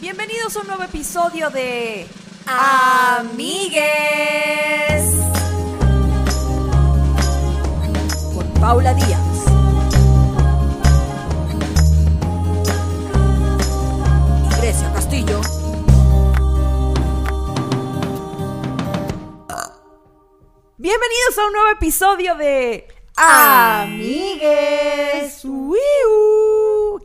Bienvenidos a un nuevo episodio de Amigues con Paula Díaz. Y Grecia Castillo. Bienvenidos a un nuevo episodio de Amigues. Uiu.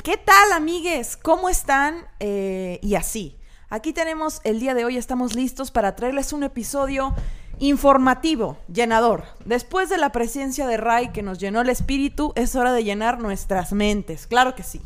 ¿Qué tal, amigues? ¿Cómo están? Eh, y así. Aquí tenemos el día de hoy, estamos listos para traerles un episodio informativo, llenador. Después de la presencia de Ray que nos llenó el espíritu, es hora de llenar nuestras mentes. Claro que sí.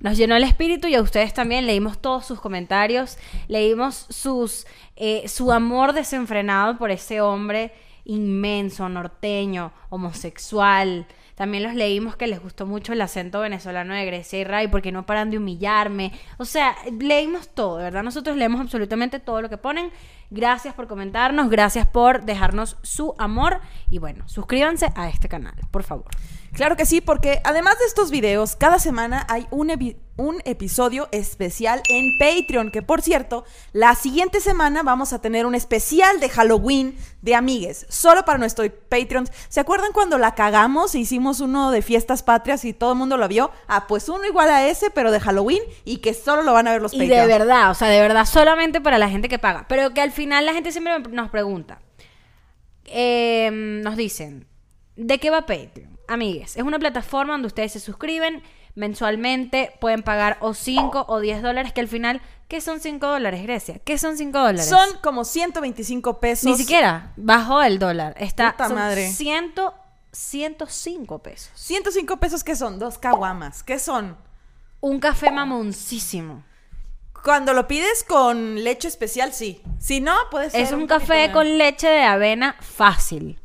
Nos llenó el espíritu y a ustedes también leímos todos sus comentarios, leímos sus, eh, su amor desenfrenado por ese hombre inmenso, norteño, homosexual. También los leímos que les gustó mucho el acento venezolano de Grecia y Ray porque no paran de humillarme. O sea, leímos todo, verdad. Nosotros leemos absolutamente todo lo que ponen. Gracias por comentarnos, gracias por dejarnos su amor y bueno, suscríbanse a este canal, por favor. Claro que sí, porque además de estos videos, cada semana hay un, epi- un episodio especial en Patreon, que por cierto, la siguiente semana vamos a tener un especial de Halloween de amigues, solo para nuestro Patreon. ¿Se acuerdan cuando la cagamos e hicimos uno de fiestas patrias y todo el mundo lo vio? Ah, pues uno igual a ese, pero de Halloween y que solo lo van a ver los Y de Patreons. verdad, o sea, de verdad, solamente para la gente que paga. Pero que al final la gente siempre nos pregunta. Eh, nos dicen, ¿de qué va Patreon? Amigues, es una plataforma donde ustedes se suscriben mensualmente, pueden pagar o 5 o 10 dólares, que al final, ¿qué son 5 dólares, Grecia? ¿Qué son 5 dólares? Son como 125 pesos. Ni siquiera bajó el dólar. Está Puta son madre. 100, 105 pesos. 105 pesos, ¿qué son? Dos caguamas. ¿Qué son? Un café mamoncísimo. Cuando lo pides con leche especial, sí. Si no, puede ser. Es un poquito café con leche de avena fácil.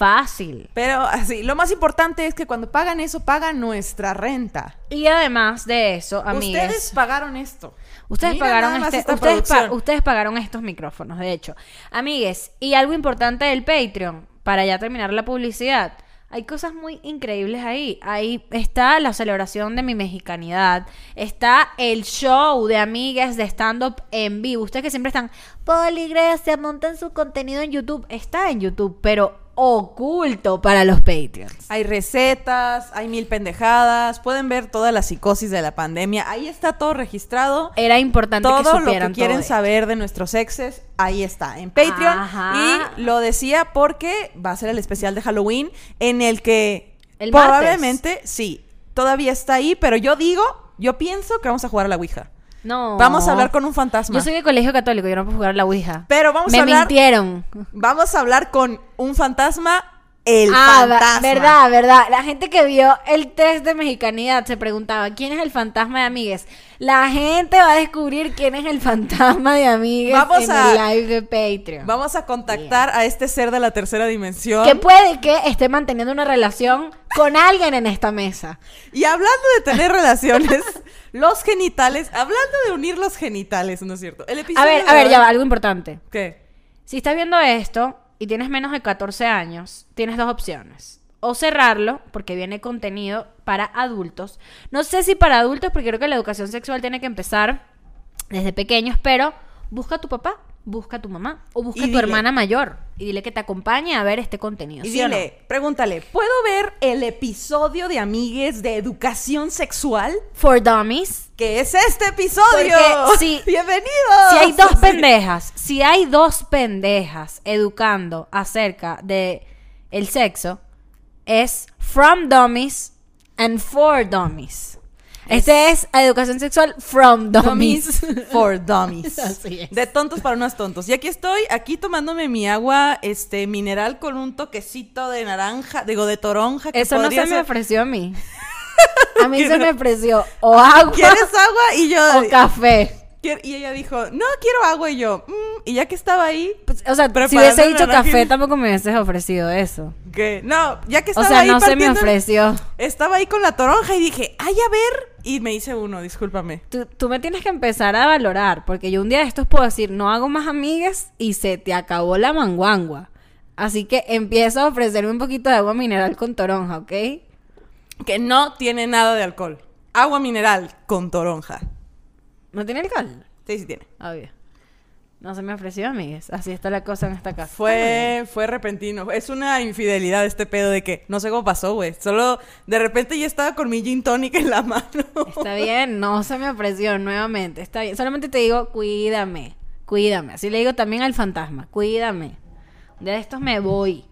Fácil. Pero así, lo más importante es que cuando pagan eso, pagan nuestra renta. Y además de eso, amigues, Ustedes pagaron esto. ustedes Mira pagaron este, ustedes, pa- producción. ustedes pagaron estos micrófonos, de hecho. Amigues, y algo importante del Patreon, para ya terminar la publicidad. Hay cosas muy increíbles ahí. Ahí está la celebración de mi mexicanidad. Está el show de amigas de stand-up en vivo. Ustedes que siempre están, Poli, Grecia, monten su contenido en YouTube. Está en YouTube, pero oculto para los Patreons. Hay recetas, hay mil pendejadas. Pueden ver toda la psicosis de la pandemia. Ahí está todo registrado. Era importante que Todo lo que quieren todo saber de nuestros exes, ahí está, en Patreon. Ajá. Y lo decía porque va a ser el especial de Halloween en el que El martes. probablemente, sí, todavía está ahí, pero yo digo, yo pienso que vamos a jugar a la Ouija. No. Vamos a hablar con un fantasma. Yo soy de colegio católico, yo no puedo jugar a la Ouija. Pero vamos Me a hablar. mintieron. Vamos a hablar con un fantasma, el ah, fantasma. verdad, verdad. La gente que vio el test de mexicanidad se preguntaba, ¿quién es el fantasma de amigues? La gente va a descubrir quién es el fantasma de amigues Vamos en a- el live de Patreon. Vamos a contactar a este ser de la tercera dimensión. Que puede que esté manteniendo una relación con alguien en esta mesa. Y hablando de tener relaciones, los genitales, hablando de unir los genitales, ¿no es cierto? El episodio A ver, a ver, ya va, algo importante. ¿Qué? Si estás viendo esto y tienes menos de 14 años, tienes dos opciones. O cerrarlo, porque viene contenido para adultos. No sé si para adultos, porque creo que la educación sexual tiene que empezar desde pequeños, pero busca a tu papá, busca a tu mamá o busca Y a tu dile- hermana mayor y dile que te acompañe a ver este contenido. Y ¿sí o no? dile, pregúntale, ¿puedo ver el episodio de Amigues de Educación Sexual? For Dummies. Que es este episodio. Porque si- Bienvenidos. Si hay dos pendejas, si hay dos pendejas educando acerca de el sexo, es from dummies and for dummies. Este es educación sexual from dummies. Dummies for dummies. Así es. De tontos para unos tontos. Y aquí estoy, aquí tomándome mi agua este mineral con un toquecito de naranja, digo de toronja. que Eso no se me ofreció a mí. A mí se ¿Quieres- me ofreció o agua ¿Quieres agua? Y yo. o café. Y ella dijo, no, quiero agua. Y yo, "Mm", y ya que estaba ahí, Pues, o sea, si hubiese dicho café, tampoco me hubieses ofrecido eso. que no, ya que O estaba sea, ahí no se me partiendo- ofreció. Estaba ahí con la toronja y dije, ay, a ver. Y me hice uno, discúlpame. Tú, tú me tienes que empezar a valorar, porque yo un día de estos puedo decir, no hago más amigas y se te acabó la manguangua. Así que empieza a ofrecerme un poquito de agua mineral con toronja, ¿ok? Que no tiene nada de alcohol. Agua mineral con toronja. ¿No tiene alcohol? Sí, sí tiene. Obvio. No se me ofreció, amigues. Así está la cosa en esta casa. Fue, fue repentino. Es una infidelidad este pedo de que no sé cómo pasó, güey. Solo de repente ya estaba con mi gin tonic en la mano. Está bien, no se me ofreció nuevamente. Está bien. Solamente te digo, cuídame. Cuídame. Así le digo también al fantasma. Cuídame. De estos me voy.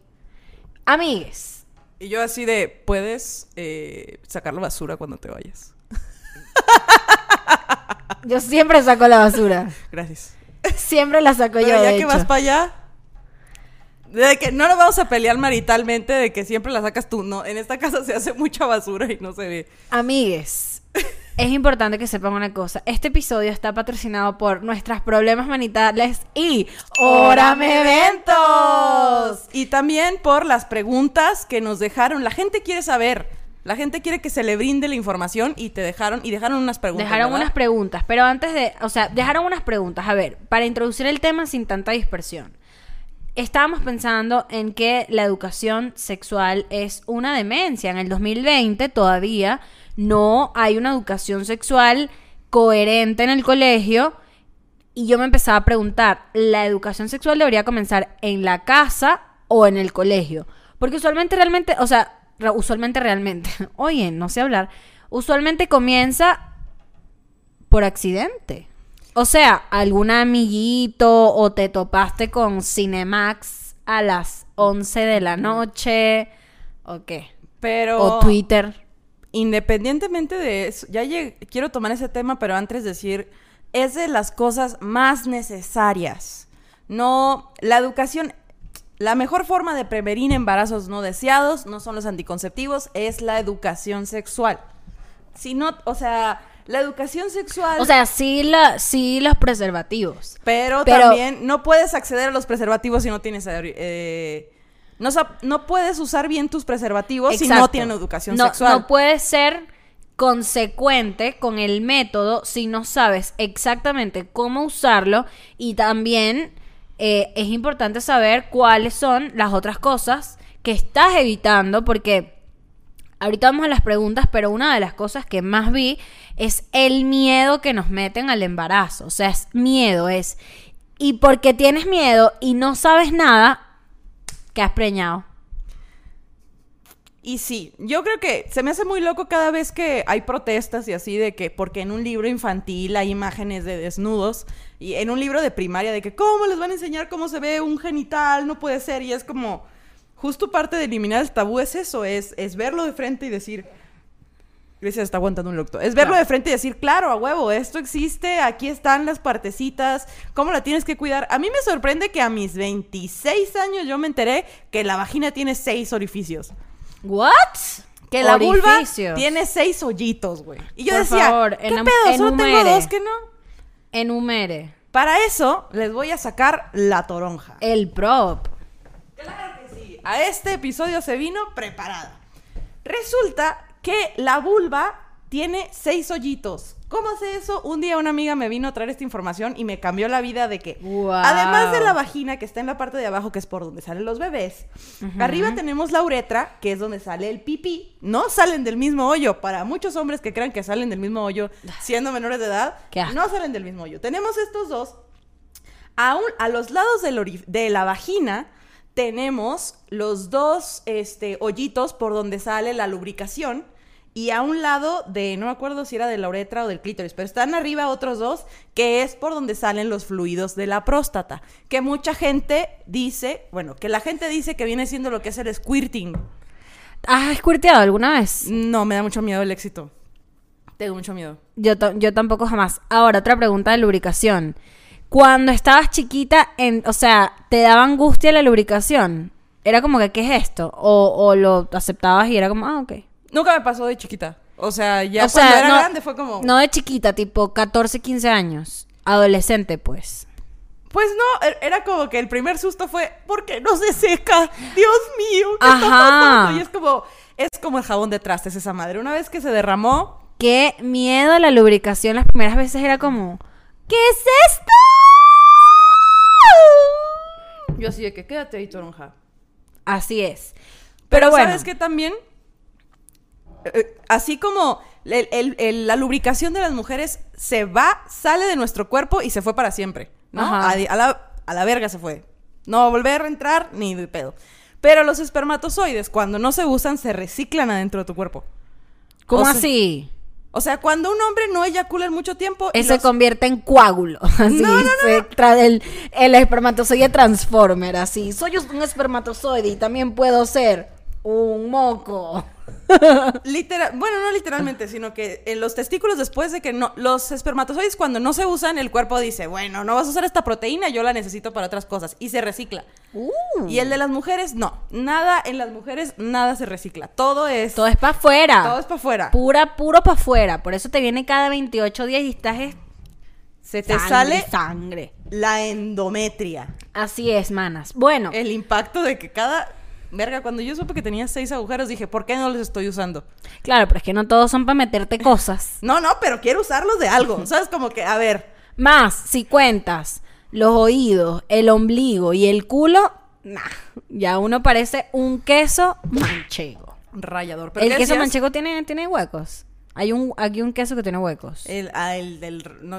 Amigues. Y yo así de, ¿puedes eh, sacar la basura cuando te vayas? Yo siempre saco la basura. Gracias. Siempre la saco Pero yo. ya de que hecho. vas para allá, de que no nos vamos a pelear maritalmente de que siempre la sacas tú. No, en esta casa se hace mucha basura y no se ve. Amigues, es importante que sepan una cosa. Este episodio está patrocinado por nuestras problemas manitales y Órame Eventos. Y también por las preguntas que nos dejaron. La gente quiere saber. La gente quiere que se le brinde la información y te dejaron y dejaron unas preguntas. Dejaron ¿verdad? unas preguntas, pero antes de, o sea, dejaron unas preguntas. A ver, para introducir el tema sin tanta dispersión. Estábamos pensando en que la educación sexual es una demencia. En el 2020 todavía no hay una educación sexual coherente en el colegio. Y yo me empezaba a preguntar, ¿la educación sexual debería comenzar en la casa o en el colegio? Porque usualmente realmente, o sea, usualmente realmente, oye, no sé hablar, usualmente comienza por accidente. O sea, algún amiguito o te topaste con Cinemax a las 11 de la noche o qué. Pero O Twitter. independientemente de eso, ya quiero tomar ese tema, pero antes decir, es de las cosas más necesarias. No, la educación, la mejor forma de prevenir embarazos no deseados no son los anticonceptivos, es la educación sexual. Si no, o sea, la educación sexual... O sea, sí, la, sí los preservativos. Pero, Pero- también no puedes acceder a los preservativos si no tienes... eh, no, no puedes usar bien tus preservativos si no tienen educación No- sexual. No puedes ser consecuente con el método si no sabes exactamente cómo usarlo y también eh, es importante saber cuáles son las otras cosas que estás evitando porque ahorita vamos a las preguntas pero una de las cosas que más vi es el miedo que nos meten al embarazo. O sea es miedo es y porque tienes miedo y no sabes nada que has preñado Y sí, yo creo que se me hace muy loco cada vez que hay protestas y así de que, porque en un libro infantil hay imágenes de desnudos y en un libro de primaria de que, ¿cómo les van a enseñar cómo se ve un genital? No puede ser. Y es como, justo parte de eliminar el tabú es eso, es, es verlo de frente y decir, Grecia está aguantando un locto. Es verlo Claro. de frente y decir, claro, a huevo, esto existe, aquí están las partecitas, ¿cómo la tienes que cuidar? A mí me sorprende que a mis 26 años yo me enteré que la vagina tiene seis orificios. ¿What? Que la vulva Orificios. tiene seis hoyitos, güey. Y yo Por decía, favor, ¿qué pedo? Solo tengo dos que no. Enumere. Para eso, les voy a sacar la toronja. El prop. Claro que sí. A este episodio se vino preparada. Resulta que la vulva tiene seis hoyitos. ¿Cómo hace eso? Un día una amiga me vino a traer esta información y me cambió la vida de que, además de la vagina que está en la parte de abajo, que es por donde salen los bebés, arriba tenemos la uretra, que es donde sale el pipí. No salen del mismo hoyo. Para muchos hombres que crean que salen del mismo hoyo siendo menores de edad, Qué no salen del mismo hoyo. Tenemos estos dos a, un- a los lados del de la vagina tenemos los dos este, hoyitos por donde sale la lubricación. Y a un lado de, no me acuerdo si era de la uretra o del clítoris, pero están arriba otros dos, que es por donde salen los fluidos de la próstata. Que mucha gente dice, bueno, que la gente dice que viene siendo lo que es el squirting. ¿Has squirteado alguna vez? No, me da mucho miedo el éxito. Tengo mucho miedo. Yo, yo tampoco jamás. Ahora, otra pregunta de lubricación. Cuando estabas chiquita, en, o sea, ¿te daba angustia la lubricación? Era como que, ¿qué es esto? O, o lo aceptabas y era como, ah, ok. Nunca me pasó de chiquita. O sea, ya o cuando sea, era no, grande fue como... No de chiquita, tipo 14, 15 años. Adolescente, pues. Pues no, er- era como que el primer susto fue, ¿por qué no se seca? Dios mío, ¿qué está Ajá. pasando? Y es como, es como el jabón de trastes esa madre. Una vez que se derramó, Qué miedo a la lubricación. Las primeras veces era como, ¿qué es esto? yo así de que quédate ahí, toronja. Así es. Pero, Pero bueno. ¿sabes qué también? Eh, así como el- el- el- la lubricación de las mujeres se va, sale de nuestro cuerpo y se fue para siempre, ¿no? Ajá. A, a la, a la verga se fue. No va a volver a entrar ni de pedo. Pero los espermatozoides, cuando no se usan, se reciclan adentro de tu cuerpo. ¿Cómo O sea, así? O sea, cuando un hombre no eyacula en mucho tiempo... los- convierte en coágulo. Así, No, no, se tra- el, el espermatozoide transformer, así. Soy un espermatozoide y también puedo ser un moco. Literal, bueno, no literalmente, sino que en los testículos después de que no, los espermatozoides cuando no se usan, el cuerpo dice, bueno, no vas a usar esta proteína, yo la necesito para otras cosas y se recicla. Uh. Y el de las mujeres, no, nada en las mujeres, nada se recicla, todo es, Todo es para afuera. todo es para afuera. Pura, puro para afuera. Por eso te viene cada 28 días y estás es- Se te sangre, sale sangre. la endometria, Así es, manas. Bueno, el impacto de que cada verga, cuando yo supe que tenía seis agujeros, dije, ¿por qué no los estoy usando? claro, pero es que no todos son para meterte cosas. No, no, pero quiero usarlos de algo, ¿sabes? Como que, a ver, Más, si cuentas los oídos, el ombligo y el culo, nah, ya uno parece un queso manchego. rayador. ¿Pero El queso decías? manchego tiene, tiene huecos. Hay un, aquí un queso que tiene huecos. El, ah, el del. No,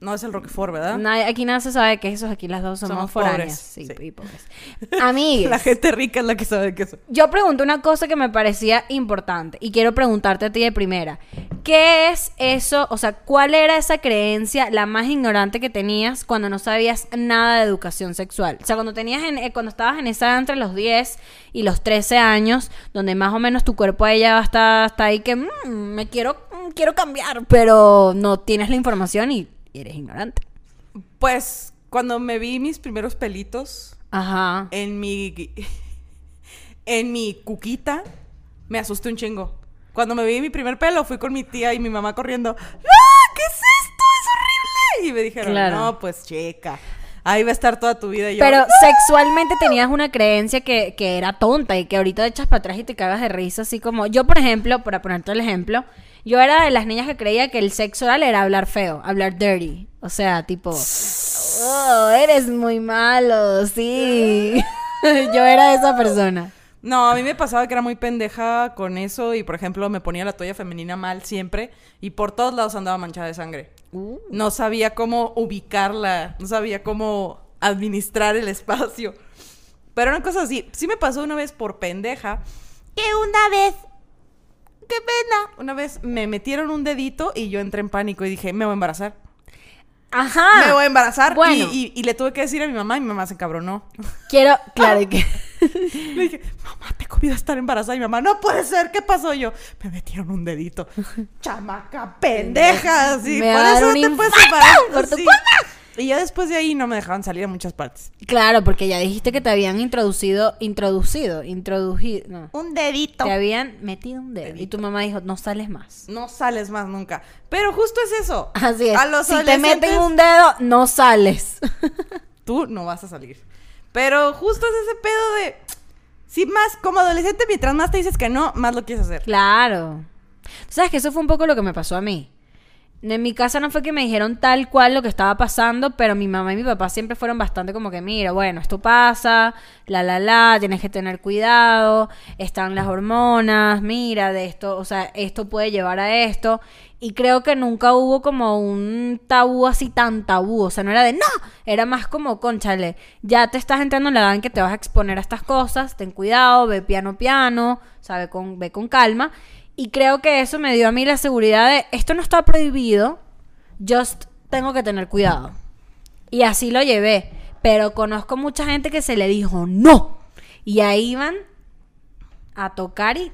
no es el Roquefort, ¿verdad? Nadie- aquí nada se sabe de quesos, aquí las dos somos, Somos foráneas. Sí, sí. y pobres. Amigues, La gente rica es la que sabe que eso. yo pregunté una cosa que me parecía importante y quiero preguntarte a ti de primera. ¿Qué es eso? O sea, ¿cuál era esa creencia, la más ignorante que tenías cuando no sabías nada de educación sexual? O sea, cuando tenías en- eh, cuando estabas en esa entre los 10 y los 13 años, donde más o menos tu cuerpo ahí ya está, está ahí que "Mm, me quiero, mm, quiero cambiar, pero no tienes la información y eres ignorante. Pues cuando me vi mis primeros pelitos Ajá. en mi. En mi cuquita, me asusté un chingo. Cuando me vi mi primer pelo, fui con mi tía y mi mamá corriendo. ¡No! ¿Qué es esto? ¡Es horrible! Y me dijeron, Claro. no, pues checa. Ahí va a estar toda tu vida. Y yo, Pero sexualmente tenías una creencia que, que era tonta y que ahorita echas para atrás y te cagas de risa, así como yo, por ejemplo, para ponerte el ejemplo, yo era de las niñas que creía que el sexo oral era hablar feo, hablar dirty. O sea, tipo, oh, eres muy malo, sí. yo era esa persona. No, a mí me pasaba que era muy pendeja con eso y, por ejemplo, me ponía la toalla femenina mal siempre y por todos lados andaba manchada de sangre. No sabía cómo ubicarla, no sabía cómo administrar el espacio. Pero una cosa así, sí me pasó una vez por pendeja que una vez, una vez me metieron un dedito y yo entré en pánico y dije, me voy a embarazar. Ajá. me voy a embarazar. Bueno. Y, y- y le tuve que decir a mi mamá y mi mamá se encabronó. Quiero, claro que... Le dije, mamá, te convido a estar embarazada. Y mi mamá, no puede ser, ¿qué pasó? Y yo, me metieron un dedito. Chamaca pendeja. Me por eso te puedes embarazar. por tu sí. culpa. Y ya después de ahí no me dejaban salir a muchas partes. Claro, porque ya dijiste que te habían introducido, introducido, introducido, no. Un dedito. Te habían metido un dedo y tu mamá dijo, no sales más. No sales más nunca. Pero justo es eso. Así es. A los si te meten un dedo, no sales. Tú no vas a salir. Pero justo es ese pedo de... Sí, más como adolescente, mientras más te dices que no, más lo quieres hacer. claro. Sabes que eso fue un poco lo que me pasó a mí. En mi casa no fue que me dijeron tal cual lo que estaba pasando, pero mi mamá y mi papá siempre fueron bastante como que, mira, bueno, esto pasa, la, la, la, tienes que tener cuidado, están las hormonas, mira, de esto, o sea, esto puede llevar a esto. Y creo que nunca hubo como un tabú así tan tabú, o sea, no era de, no, era más como, conchale, ya te estás entrando en la edad en que te vas a exponer a estas cosas, ten cuidado, ve piano piano, sabe, con, ve con calma. Y creo que eso me dio a mí la seguridad de esto no está prohibido, just tengo que tener cuidado. Y así lo llevé. Pero conozco mucha gente que se le dijo no. Y ahí iban a tocar y,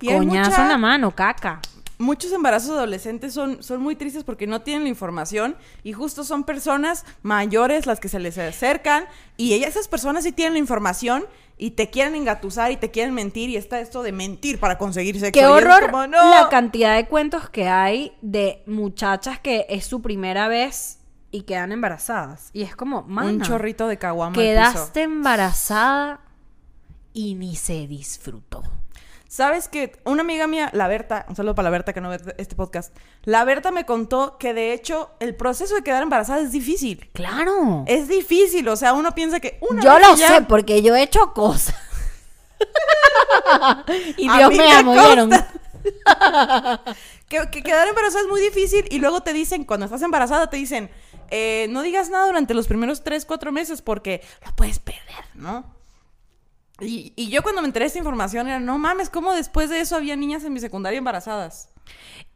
Y coñazo mucha- en la mano, caca. Muchos embarazos adolescentes son, son muy tristes porque no tienen la información y justo son personas mayores las que se les acercan y ellas, esas personas sí tienen la información y te quieren engatusar y te quieren mentir y está esto de mentir para conseguir sexo. Qué horror como, no. la cantidad de cuentos que hay de muchachas que es su primera vez y quedan embarazadas. Y es como, Un mana, chorrito de caguama. al piso. quedaste embarazada y ni se disfrutó. ¿Sabes que Una amiga mía, la Berta, un saludo para la Berta que no ve este podcast, la Berta me contó que de hecho el proceso de quedar embarazada es difícil. Claro. Es difícil, o sea, uno piensa que una Yo vez lo que ya- sé porque yo he hecho cosas. y Dios me me amo, ¿vieron? que, que quedar embarazada es muy difícil y luego te dicen, cuando estás embarazada, te dicen, eh, no digas nada durante los primeros 3, 4 meses porque lo puedes perder, ¿no? Y, yo cuando me enteré de esta información era, no mames, ¿cómo después de eso había niñas en mi secundaria embarazadas?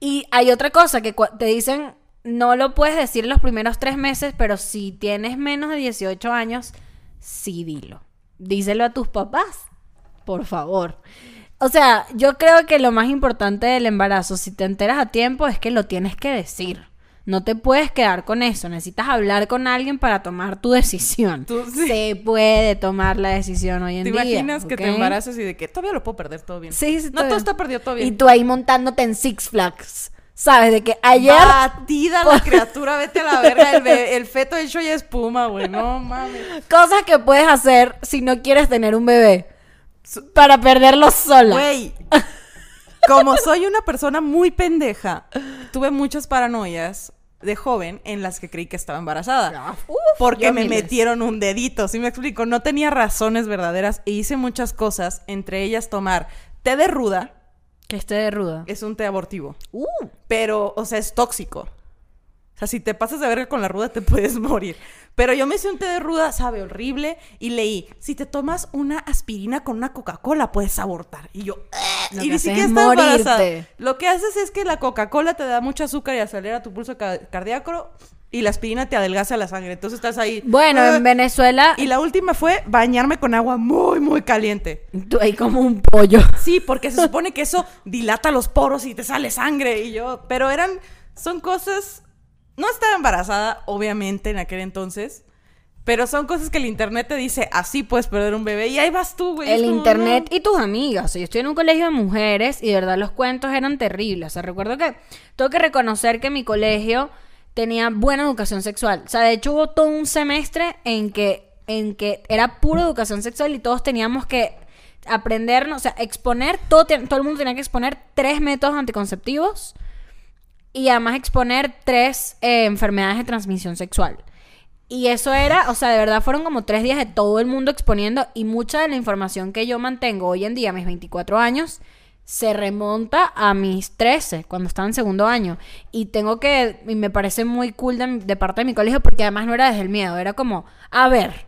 Y hay otra cosa que te dicen, no lo puedes decir los primeros tres meses, pero si tienes menos de 18 años, sí dilo. Díselo a tus papás, por favor. O sea, yo creo que lo más importante del embarazo, si te enteras a tiempo, es que lo tienes que decir. No te puedes quedar con eso. Necesitas hablar con alguien para tomar tu decisión. Tú- sí. Se puede tomar la decisión hoy en ¿Te día. imaginas que te embarazas y de que todavía lo puedo perder todo bien? Sí, sí, No, todo- está perdido, todo bien. Y tú ahí montándote en Six Flags. ¿Sabes? De que ayer Batida la criatura, vete a la verga. El, el feto hecho ya espuma, güey. No mames. Cosas que puedes hacer si no quieres tener un bebé. Para perderlo sola. Güey. Como soy una persona muy pendeja, tuve muchas paranoias de joven en las que creí que estaba embarazada. Uf, Porque me miles. metieron un dedito, ¿sí me explico? No tenía razones verdaderas e hice muchas cosas, entre ellas tomar té de ruda, Que esté de ruda. es un té abortivo, Uh, pero, o sea, es tóxico. O sea, si te pasas de verga con la ruda te puedes morir. Pero yo me hice un té de ruda, sabe horrible, y leí, si te tomas una aspirina con una Coca-Cola puedes abortar. Y yo, Lo y ni siquiera es estaba embarazada. Lo que haces es que la Coca-Cola te da mucho azúcar y acelera tu pulso ca- cardíaco y la aspirina te adelgaza la sangre. Entonces estás ahí. bueno, "Ah". en Venezuela, Y la última fue bañarme con agua muy, muy caliente. ahí como un pollo. Sí, porque se supone que eso dilata los poros y te sale sangre. Y yo, pero eran, son cosas. No estaba embarazada, obviamente, en aquel entonces. Pero son cosas que el internet te dice, así puedes perder un bebé. Y ahí vas tú, güey. El como, internet no. y tus amigas. O sea, yo estoy en un colegio de mujeres y de verdad los cuentos eran terribles. O sea, recuerdo que tengo que reconocer que mi colegio tenía buena educación sexual. O sea, de hecho hubo todo un semestre en que, en que era pura educación sexual y todos teníamos que aprendernos, o sea, exponer, todo el mundo tenía que exponer tres métodos anticonceptivos y además exponer tres eh, enfermedades de transmisión sexual. Y eso era, o sea, de verdad fueron como tres días de todo el mundo exponiendo y mucha de la información que yo mantengo hoy en día, mis 24 años, se remonta a mis 13, cuando estaba en segundo año. Y tengo que, y me parece muy cool de, de parte de mi colegio porque además no era desde el miedo, era como, a ver,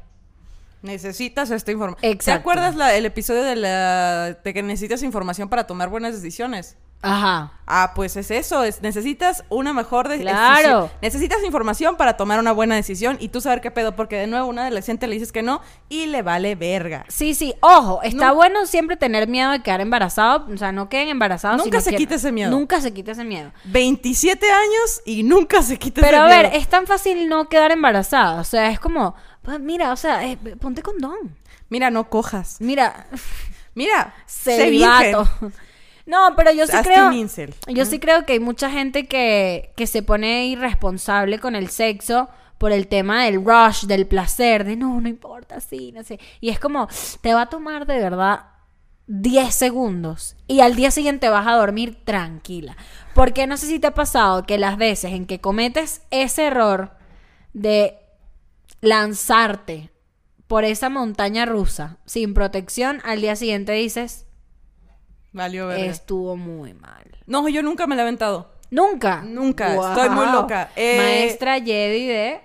Necesitas esta información. ¿Te acuerdas la- el episodio de, la, de que necesitas información para tomar buenas decisiones? ajá, Ah, pues es eso, es, necesitas una mejor de- Claro. decisión. Necesitas información para tomar una buena decisión y tú saber qué pedo, porque de nuevo una adolescente le dices que no y le vale verga. Sí, sí, ojo, está No. bueno siempre tener miedo de quedar embarazado, o sea, no queden embarazados. Nunca se quita ese miedo. Nunca se quita ese miedo. 27 años y nunca se quita Pero ese a ver, miedo. es tan fácil no quedar embarazada, o sea, es como, pues, mira, o sea, eh, ponte condón. Mira, no cojas. Mira, Mira, celibato. No, pero yo sí Hazte creo. un incel. Yo sí creo que hay mucha gente que, que se pone irresponsable con el sexo por el tema del rush, del placer, de no, no importa, sí, no sé. Y es como, te va a tomar de verdad 10 segundos y al día siguiente vas a dormir tranquila. Porque no sé si te ha pasado que las veces en que cometes ese error de lanzarte por esa montaña rusa sin protección, al día siguiente dices, Valió verga. estuvo muy mal. No, yo nunca me la he aventado. Nunca. Nunca, estoy muy loca. Eh, Maestra Jedi de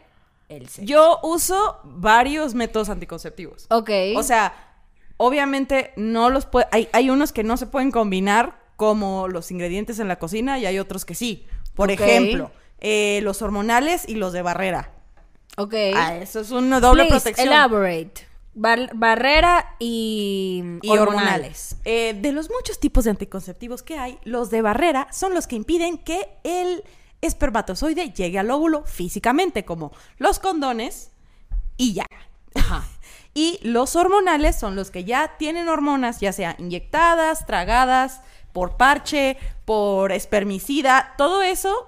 el sexo. Yo uso varios métodos anticonceptivos. Ok. O sea, obviamente no los puede. Hay, hay unos que no se pueden combinar como los ingredientes en la cocina y hay otros que sí. Por ejemplo, eh, los hormonales y los de barrera. Ok. Ah, eso es una doble Please, protección. Elaborate. Bar- barrera y, y hormonales. Eh, de los muchos tipos de anticonceptivos que hay, los de barrera son los que impiden que el espermatozoide llegue al óvulo físicamente, como los condones y ya. Ajá. Y los hormonales son los que ya tienen hormonas, ya sea inyectadas, tragadas, por parche, por espermicida, todo eso,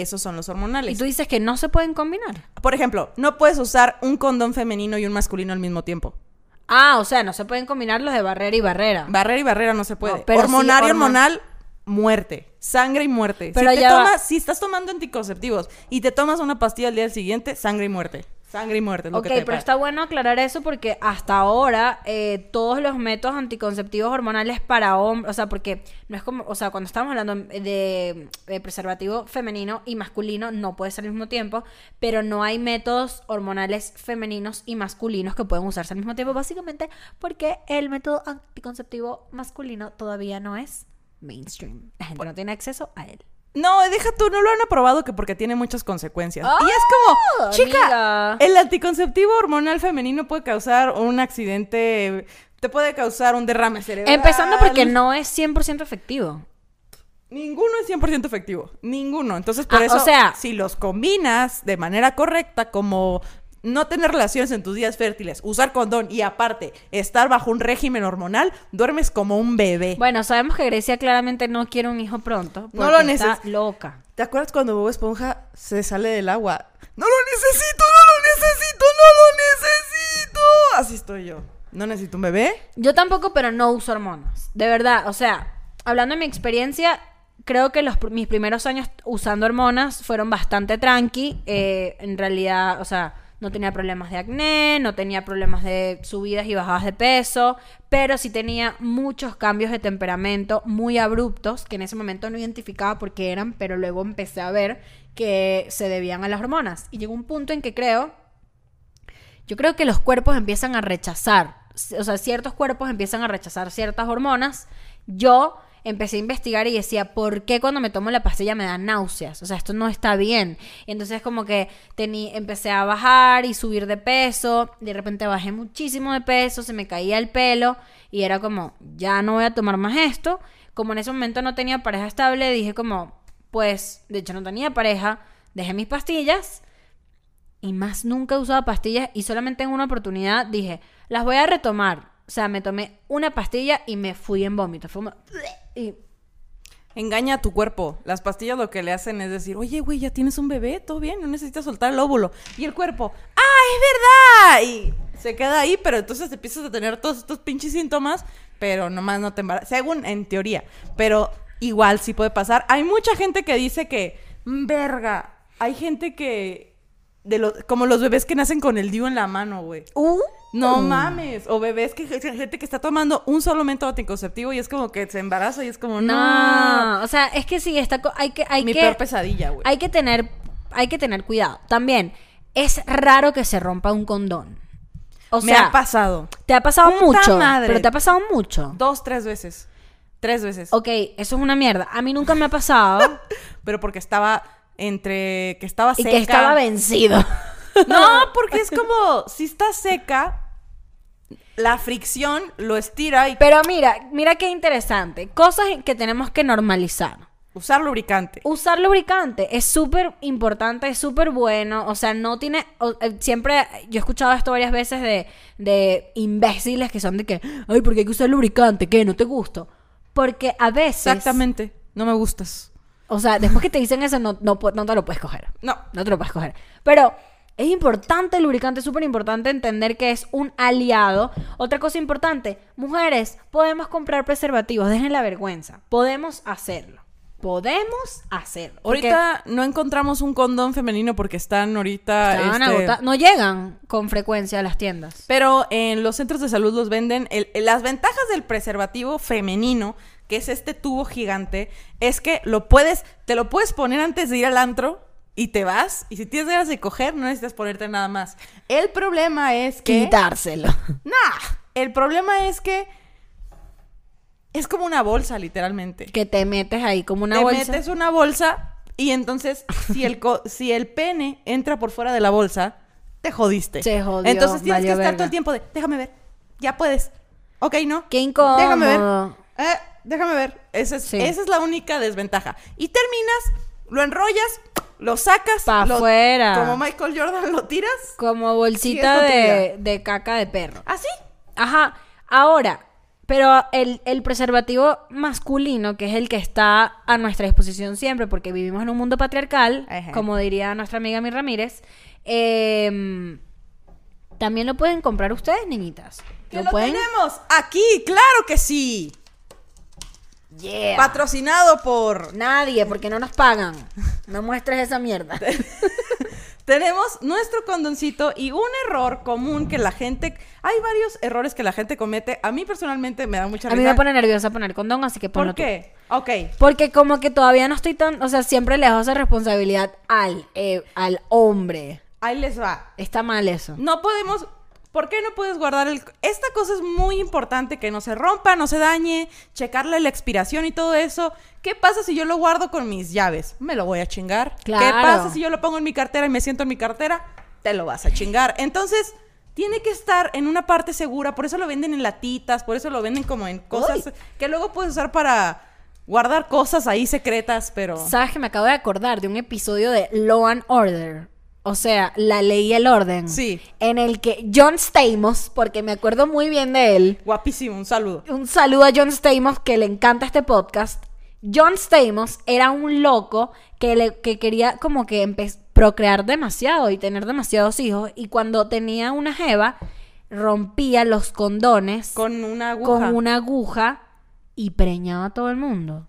esos son los hormonales. Y tú dices que no se pueden combinar. Por ejemplo, no puedes usar un condón femenino y un masculino al mismo tiempo. Ah, o sea, no se pueden combinar los de barrera y barrera. Barrera y barrera no se puede. No, pero sí hormonal y hormon- hormonal, muerte. Sangre y muerte. Pero si, te ya va. tomas, si estás tomando anticonceptivos y te tomas una pastilla al día siguiente, sangre y muerte. Sangre y muerte es lo Ok, que te pero está bueno aclarar eso porque hasta ahora eh, todos los métodos anticonceptivos hormonales para hombres, o sea, porque no es como, o sea, cuando estamos hablando de, de preservativo femenino y masculino, no puede ser al mismo tiempo, pero no hay métodos hormonales femeninos y masculinos que pueden usarse al mismo tiempo, básicamente porque el método anticonceptivo masculino todavía no es mainstream. La gente no tiene acceso a él. No, deja tú, no lo han aprobado que porque tiene muchas consecuencias. ¡Ah! y es como, chica, amiga. el anticonceptivo hormonal femenino puede causar un accidente, te puede causar un derrame cerebral. Empezando porque no es 100% efectivo. Ninguno es 100% efectivo, ninguno. Entonces, por Ah, eso, o sea- si los combinas de manera correcta, como no tener relaciones en tus días fértiles, usar condón y aparte estar bajo un régimen hormonal, duermes como un bebé. Bueno, sabemos que Grecia claramente no quiere un hijo pronto. No lo está neces- loca. ¿Te acuerdas cuando Bob Esponja se sale del agua? No lo necesito, no lo necesito, no lo necesito. Así estoy yo. ¿No necesito un bebé? Yo tampoco, pero no uso hormonas. De verdad, o sea, hablando de mi experiencia, creo que los, mis primeros años usando hormonas fueron bastante tranqui. Eh, en realidad, o sea, no tenía problemas de acné, no tenía problemas de subidas y bajadas de peso, pero sí tenía muchos cambios de temperamento muy abruptos que en ese momento no identificaba por qué eran, pero luego empecé a ver que se debían a las hormonas. Y llegó un punto en que creo yo creo que los cuerpos empiezan a rechazar, o sea, ciertos cuerpos empiezan a rechazar ciertas hormonas. Yo empecé a investigar y decía, ¿por qué cuando me tomo la pastilla me dan náuseas? O sea, esto no está bien. Y entonces como que tení, empecé a bajar y subir de peso, de repente bajé muchísimo de peso, se me caía el pelo y era como, ya no voy a tomar más esto. Como en ese momento no tenía pareja estable, dije como, pues, de hecho no tenía pareja, dejé mis pastillas y más nunca he usado pastillas y solamente en una oportunidad dije, las voy a retomar. O sea, me tomé una pastilla y me fui en vómito. Fue como... Y Engaña a tu cuerpo. Las pastillas lo que le hacen es decir, oye, güey, ya tienes un bebé, todo bien, no necesitas soltar el óvulo. Y el cuerpo, ¡ah, es verdad! Y se queda ahí, pero entonces empiezas a tener todos estos pinches síntomas, pero nomás no te embarazas. Según en teoría. Pero igual sí puede pasar. Hay mucha gente que dice que, "Mm, verga, hay gente que. De los, como los bebés que nacen con el DIU en la mano, güey. Uh. No mames. O bebés que gente que está tomando un solo método anticonceptivo y es como que se embaraza y es como, no. No, o sea, es que sí, está, hay que, hay Mi que, peor pesadilla, güey. hay que tener, hay que tener cuidado. También, es raro que se rompa un condón. O Me sea, ha pasado. te ha pasado Puta mucho, madre. pero te ha pasado mucho. Dos, tres veces. Tres veces. Ok, eso es una mierda. A mí nunca me ha pasado Pero porque estaba entre que estaba y seca. que estaba vencido. No, porque es como si está seca, la fricción lo estira y Pero mira, mira qué interesante. Cosas que tenemos que normalizar. usar lubricante. Usar lubricante es súper importante, es súper bueno. O sea, no tiene. o- eh, siempre. Yo he escuchado esto varias veces de, de imbéciles que son de que. Ay, porque hay que usar lubricante, ¿qué? ¿No te gusta? Porque a veces. Exactamente. No me gustas. O sea, después que te dicen eso, no, no, no te lo puedes coger. No. No te lo puedes coger. Pero es importante el lubricante, es súper importante entender que es un aliado. Otra cosa importante, mujeres, podemos comprar preservativos, dejen la vergüenza. Podemos hacerlo. Podemos hacerlo. Ahorita no encontramos un condón femenino porque están ahorita. estaban este. No llegan con frecuencia a las tiendas. Pero en los centros de salud los venden. El- las ventajas del preservativo femenino, que es este tubo gigante, es que lo puedes, te lo puedes poner antes de ir al antro y te vas. Y si tienes ganas de coger, no necesitas ponerte nada más. El problema es que. Quitárselo. Nah. El problema es que. Es como una bolsa, literalmente. Que te metes ahí como una te bolsa. metes una bolsa y entonces, si el, co- si el pene entra por fuera de la bolsa, te jodiste. Se jodió, Entonces tienes que estar verga. todo el tiempo de, déjame ver, ya puedes. Ok, ¿no? Qué incómodo. Déjame ver. Eh, déjame ver. Esa es, Sí. esa es la única desventaja. Y terminas, lo enrollas, lo sacas. Pa' lo- afuera. Como Michael Jordan lo tiras. Como bolsita de, de caca de perro. Así. Ajá. Ahora, pero el, el preservativo masculino, que es el que está a nuestra disposición siempre, porque vivimos en un mundo patriarcal, Ajá. como diría nuestra amiga Mi Ramírez, em, también lo pueden comprar ustedes, niñitas. Que lo, pueden. tenemos aquí, claro que sí. Yeah. Patrocinado por Nadie, porque no nos pagan. No muestres esa mierda. tenemos nuestro condoncito y un error común que la gente... Hay varios errores que la gente comete. A mí personalmente me da mucha A mí risa. me pone nerviosa poner condón, así que ponlo ¿Por tú. qué? Ok. Porque como que todavía no estoy tan, o sea, siempre le dejo esa responsabilidad al, eh, al hombre. Ahí les va. Está mal eso. No podemos... ¿Por qué no puedes guardar el... Esta cosa es muy importante, que no se rompa, no se dañe, checarle la expiración y todo eso. ¿Qué pasa si yo lo guardo con mis llaves? Me lo voy a chingar. ¿Qué Claro. pasa si yo lo pongo en mi cartera y me siento en mi cartera? Te lo vas a chingar. Entonces, tiene que estar en una parte segura. Por eso lo venden en latitas, por eso lo venden como en cosas Uy. que luego puedes usar para guardar cosas ahí secretas, pero... ¿Sabes que me acabo de acordar de un episodio de Law and Order? O sea, la ley y el orden. Sí. En el que John Stamos, porque me acuerdo muy bien de él, Guapísimo, un saludo. un saludo a John Stamos que le encanta este podcast. John Stamos era un loco que, le, que quería como que procrear demasiado y tener demasiados hijos. Y cuando tenía una jeva, rompía los condones con, Con una aguja. una aguja y preñaba a todo el mundo.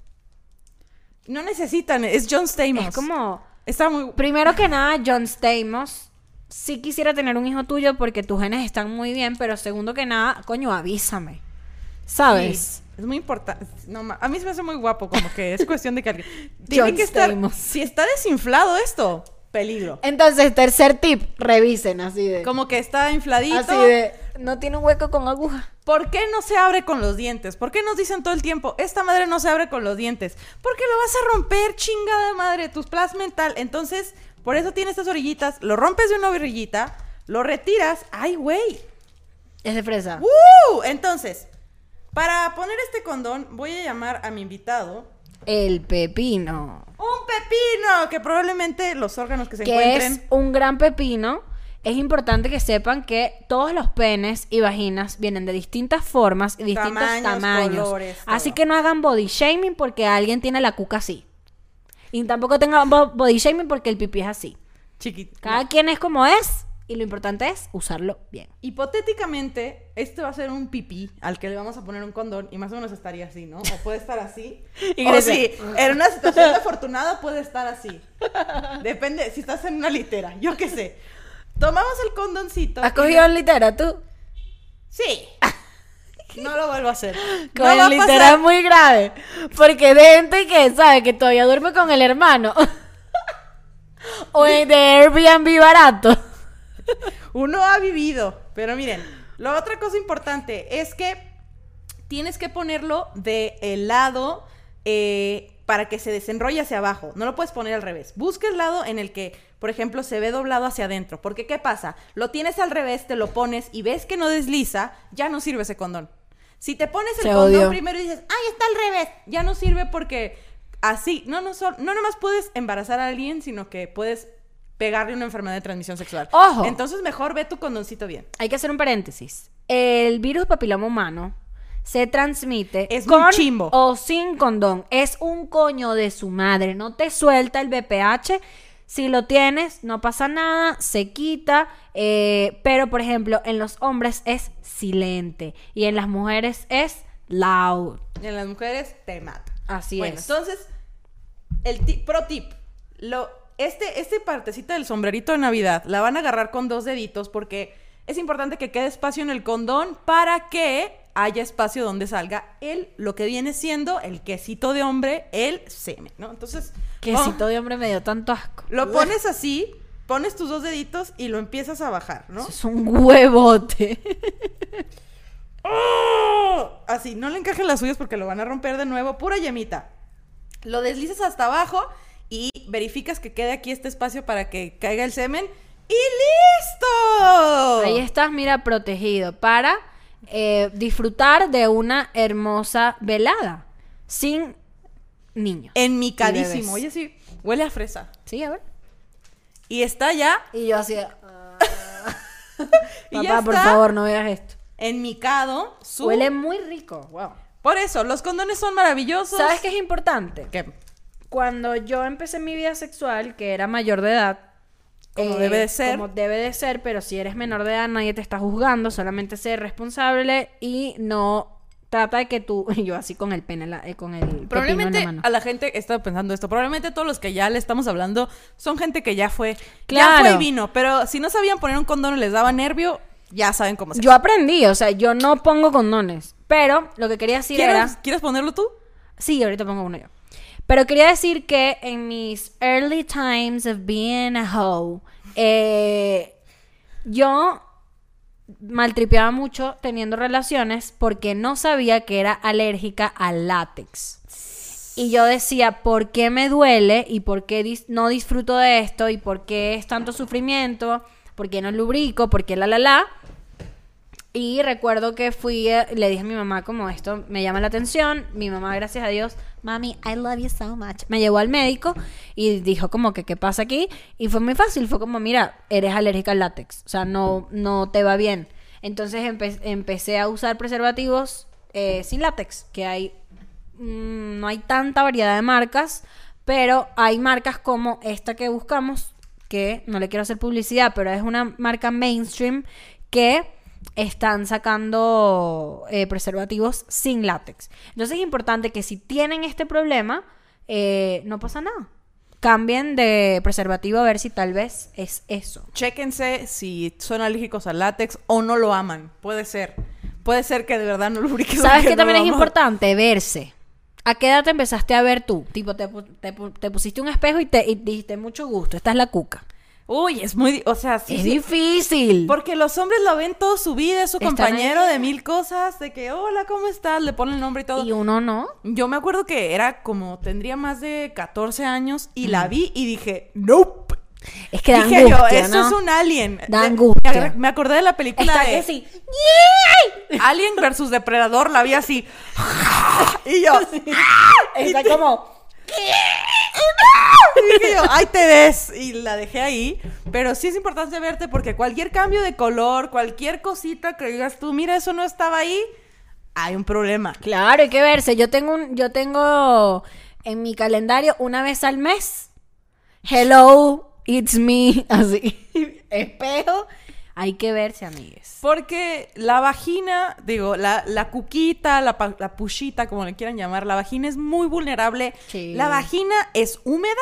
No necesitan, es John Stamos. Es como... Está muy... Primero que nada, John Stamos, sí quisiera tener un hijo tuyo porque tus genes están muy bien, pero segundo que nada, coño, avísame. ¿Sabes? Sí, es muy importante. No, a mí se me hace muy guapo, como que es cuestión de que alguien. Tiene John que estar. Stamos. Si está desinflado esto, peligro. Entonces, tercer tip, revisen así de. Como que está infladito. Así de. No tiene un hueco con aguja. ¿Por qué no se abre con los dientes? ¿Por qué nos dicen todo el tiempo, esta madre no se abre con los dientes? Porque lo vas a romper, chingada madre, tu plasma mental. Entonces, por eso tiene estas orillitas. Lo rompes de una orillita, lo retiras. ¡Ay, güey! Es de fresa. ¡Uh! Entonces, para poner este condón, voy a llamar a mi invitado. El pepino. Un pepino, que probablemente los órganos que se que encuentren. es un gran pepino. Es importante que sepan que todos los penes y vaginas vienen de distintas formas y distintos Tamaños, tamaños. colores, así que no hagan body shaming porque alguien tiene la cuca así. Y tampoco tengan bo- body shaming porque el pipí es así. Chiquito. Cada quien es como es y lo importante es usarlo bien. Hipotéticamente, este va a ser un pipí al que le vamos a poner un condón y más o menos estaría así, ¿no? O puede estar así. Y o sí, en una situación afortunada puede estar así. Depende, si estás en una litera, yo qué sé. Tomamos el condoncito. ¿Has cogido en litera tú? Sí. No lo vuelvo a hacer. Con no el litera es muy grave. Porque hay gente que sabe que todavía duerme con el hermano. o en de Airbnb barato. Uno ha vivido. Pero miren, la otra cosa importante es que tienes que ponerlo de lado eh, para que se desenrolle hacia abajo. No lo puedes poner al revés. Busca el lado en el que, por ejemplo, se ve doblado hacia adentro. Porque, ¿qué pasa? Lo tienes al revés, te lo pones y ves que no desliza, ya no sirve ese condón. Si te pones el Se condón primero y dices, ¡ay, está al revés! Ya no sirve porque así, no, no, sol- no nomás puedes embarazar a alguien, sino que puedes pegarle una enfermedad de transmisión sexual. Ojo. Entonces mejor ve tu condoncito bien. Hay que hacer un paréntesis. El virus papiloma humano se transmite Es con chimbo. o sin condón. Es un coño de su madre. No te suelta el BPH. Si lo tienes, no pasa nada, se quita. eh, pero, por ejemplo, en los hombres es silente y en las mujeres es loud. Y en las mujeres te mata. Así bueno, es. entonces, el pro tip. Lo, este, este partecita del sombrerito de Navidad la van a agarrar con dos deditos porque es importante que quede espacio en el condón para que haya espacio donde salga el, lo que viene siendo el quesito de hombre, el semen, ¿no? Entonces, Quesito de hombre me dio tanto asco. lo pones así, pones tus dos deditos y lo empiezas a bajar, ¿no? Eso Es un huevote. ¡Oh! Así, no le encajen las suyas porque lo van a romper de nuevo. Pura yemita. Lo deslizas hasta abajo y verificas que quede aquí este espacio para que caiga el semen. ¡Y listo! Ahí estás, mira, protegido para eh, disfrutar de una hermosa velada sin niños. Enmicadísimo. Y Oye, sí, huele a fresa. Sí, a ver. Y está ya, Y yo así, ya papá, por favor, no veas esto. enmicado. Su... Huele muy rico. Wow. Por eso, los condones son maravillosos. ¿Sabes qué es importante? ¿Qué? Cuando yo empecé mi vida sexual, que era mayor de edad, eh, Como debe de ser. Como debe de ser, pero si eres menor de edad nadie te está juzgando, solamente sé responsable y no trata de que tú, yo así con el pene, la- eh, con el en Probablemente la mano. a la gente estaba pensando esto. Probablemente todos los que ya le estamos hablando son gente que ya fue. Ya Claro. fue y vino. Pero si no sabían poner un condón y les daba nervio, ya saben cómo se Yo aprendí, o sea, yo no pongo condones, pero lo que quería decir era... ¿Quieres, ¿Quieres ponerlo tú? Sí, ahorita pongo uno yo. Pero quería decir que en mis early times of being a hoe, eh, yo maltripeaba mucho teniendo relaciones porque no sabía que era alérgica al látex. Y yo decía, ¿por qué me duele? ¿Y por qué no disfruto de esto? ¿Y por qué es tanto sufrimiento? ¿Por qué no lubrico? ¿Por qué la la la? Y recuerdo que fui, eh, le dije a mi mamá como esto me llama la atención. Mi mamá, gracias a Dios, mami, I love you so much. Me llevó al médico y dijo como que qué pasa aquí. Y fue muy fácil, fue como, mira, eres alérgica al látex. O sea, no, no te va bien. Entonces empe- empecé a usar preservativos eh, sin látex, que hay, mm, no hay tanta variedad de marcas, pero hay marcas como esta que buscamos, que no le quiero hacer publicidad, pero es una marca mainstream que están sacando eh, preservativos sin látex. Entonces es importante que si tienen este problema, eh, no pasa nada. Cambien de preservativo a ver si tal vez es eso. Chéquense si son alérgicos al látex o no lo aman. Puede ser. Puede ser que de verdad no lubriques. ¿Sabes no también es importante? Verse. ¿A qué edad te empezaste a ver tú? Tipo, te, te te pusiste un espejo y te y dijiste mucho gusto. Esta es la cuca. Uy, es muy. O sea, sí. es sí. difícil. Porque los hombres lo ven toda su vida, es su compañero ahí. de mil cosas, de que, hola, ¿cómo estás? Le ponen el nombre y todo. Y uno no. Yo me acuerdo que era como, tendría más de 14 años y la vi y dije, nope. Es que da Dije angustia, yo, eso ¿no? es un alien. Da De- angustia. Me, acordé de la película Está de que sí. Alien versus Depredador, la vi así. y yo, Está como... y dije yo, ahí te ves. Y la dejé ahí. Pero sí es importante verte porque cualquier cambio de color, cualquier cosita que digas tú, mira, eso no estaba ahí, hay un problema. Claro, hay que verse. Yo tengo un, yo tengo en mi calendario una vez al mes. Hello, it's me. Así. Espejo. Hay que verse, amigues. Porque la vagina, digo, la, la cuquita, la, la pushita, como le quieran llamar, la vagina es muy vulnerable. Sí. La vagina es húmeda,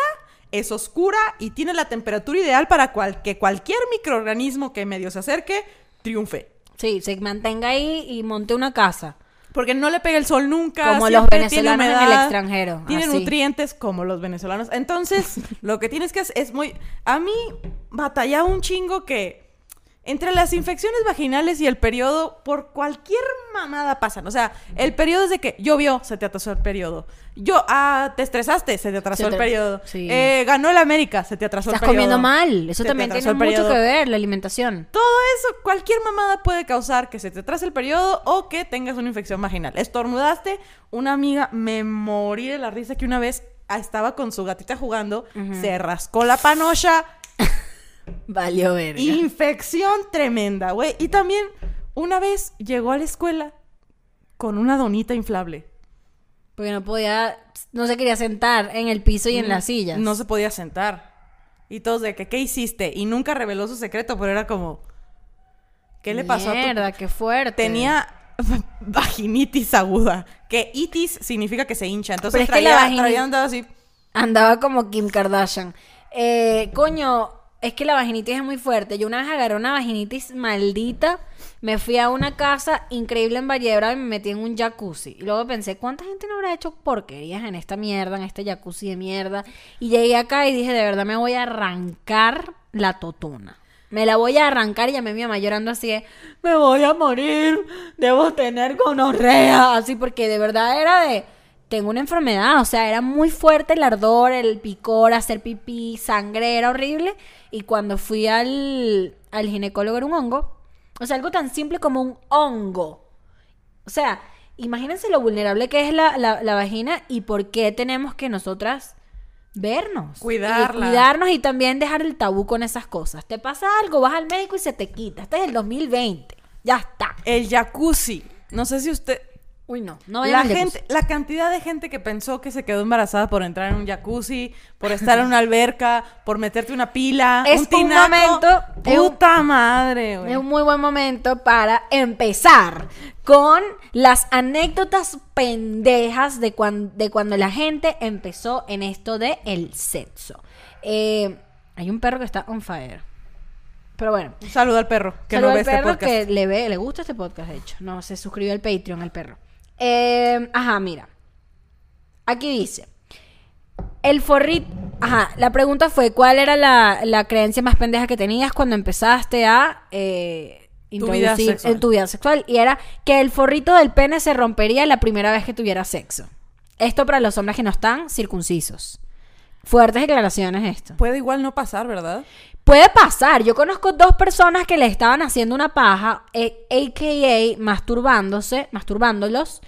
es oscura y tiene la temperatura ideal para cual- que cualquier microorganismo que medio se acerque triunfe. Sí, se mantenga ahí y monte una casa. Porque no le pega el sol nunca. Como los venezolanos en el extranjero, Tiene así. nutrientes como los venezolanos. Entonces, lo que tienes que hacer es muy. A mí batallaba un chingo que. Entre las infecciones vaginales y el periodo, por cualquier mamada pasan. O sea, el periodo es de que llovió, se te atrasó el periodo. Yo, ah, te estresaste, se te atrasó Se el periodo. sí. Eh, ganó el América, se te atrasó Estás el periodo. comiendo mal. Eso Se también tiene mucho que ver, la alimentación. Todo eso, cualquier mamada puede causar que se te atrase el periodo o que tengas una infección vaginal. Estornudaste, una amiga me morí de la risa que una vez ah, estaba con su gatita jugando, se rascó la panocha, Valió verga. infección tremenda, güey. Y también una vez llegó a la escuela con una donita inflable. Porque no podía, no se quería sentar en el piso y en las sillas. No se podía sentar. Y todos de que, ¿qué hiciste? Y nunca reveló su secreto, pero era como, ¿qué le pasó a tu Mierda, qué fuerte. tenía vaginitis aguda. Que itis significa que se hincha. Entonces Pero es que traía, la traía andado así. Andaba como Kim Kardashian. Eh, coño, es que la vaginitis es muy fuerte. Yo una vez agarré una vaginitis maldita. Me fui a una casa increíble en Valle de Bravo y me metí en un jacuzzi. Y luego pensé, ¿cuánta gente no habrá hecho porquerías en esta mierda, en este jacuzzi de mierda? Y llegué acá y dije, de verdad me voy a arrancar la totona. Me la voy a arrancar y llamé a mi mamá llorando así de, me voy a morir, debo tener gonorrea, así porque de verdad era de, tengo una enfermedad, o sea, era muy fuerte el ardor, el picor, hacer pipí, sangre, era horrible. Y cuando fui al, al ginecólogo era un hongo, o sea, algo tan simple como un hongo. O sea, imagínense lo vulnerable que es la, la- la vagina y por qué tenemos que nosotras vernos. Cuidarla. Y cuidarnos y también dejar el tabú con esas cosas. Te pasa algo, vas al médico y se te quita. Este es el 2020. Ya está. El jacuzzi. No sé si usted. Uy, no. No La gente, la cantidad de gente que pensó que se quedó embarazada por entrar en un jacuzzi, por estar en una alberca, por meterte una pila, Es un momento Es un- Puta madre, güey. Es un muy buen momento para empezar con las anécdotas pendejas de, cuan- de cuando la gente empezó en esto de el sexo. Eh, hay un perro que está on fire. Pero bueno. Un saludo al perro que Saludo no ve al este perro podcast. que le ve, le gusta este podcast, de hecho. No, se suscribió al Patreon el perro. Eh, ajá, mira. Aquí dice. El forrito. Ajá, la pregunta fue: ¿cuál era la, la creencia más pendeja que tenías cuando empezaste a eh, Tu introducir sexual. en tu vida sexual? Y era que el forrito del pene se rompería la primera vez que tuviera sexo. Esto para los hombres que no están circuncisos. Fuertes declaraciones esto. Puede igual no pasar, ¿verdad? Puede pasar. Yo conozco dos personas que le estaban haciendo una paja, eh, a.k.a. masturbándose, masturbándolos,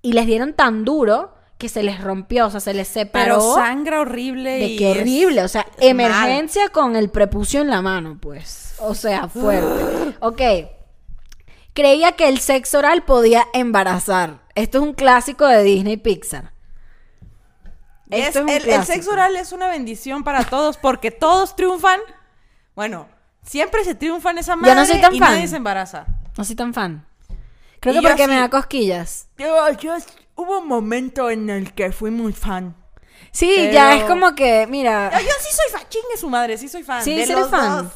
y les dieron tan duro que se les rompió, o sea, se les separó. Pero sangra horrible de y qué horrible, o sea, emergencia con el prepucio en la mano, pues. O sea, fuerte. ok. Creía que el sexo oral podía embarazar. Esto es un clásico de Disney Pixar. Es- el, sexo oral es una bendición para todos porque todos triunfan. Bueno, siempre se triunfa en esa madre Yo no soy tan y fan. nadie se embaraza. No soy tan fan. Creo Y que yo porque me sí. da cosquillas. Yo, yo- hubo un momento en el que fui muy fan. Sí, Pero- ya es como que, mira. Yo, yo sí soy fan, chingue su madre, sí soy fan. Sí, de sí los fan. dos.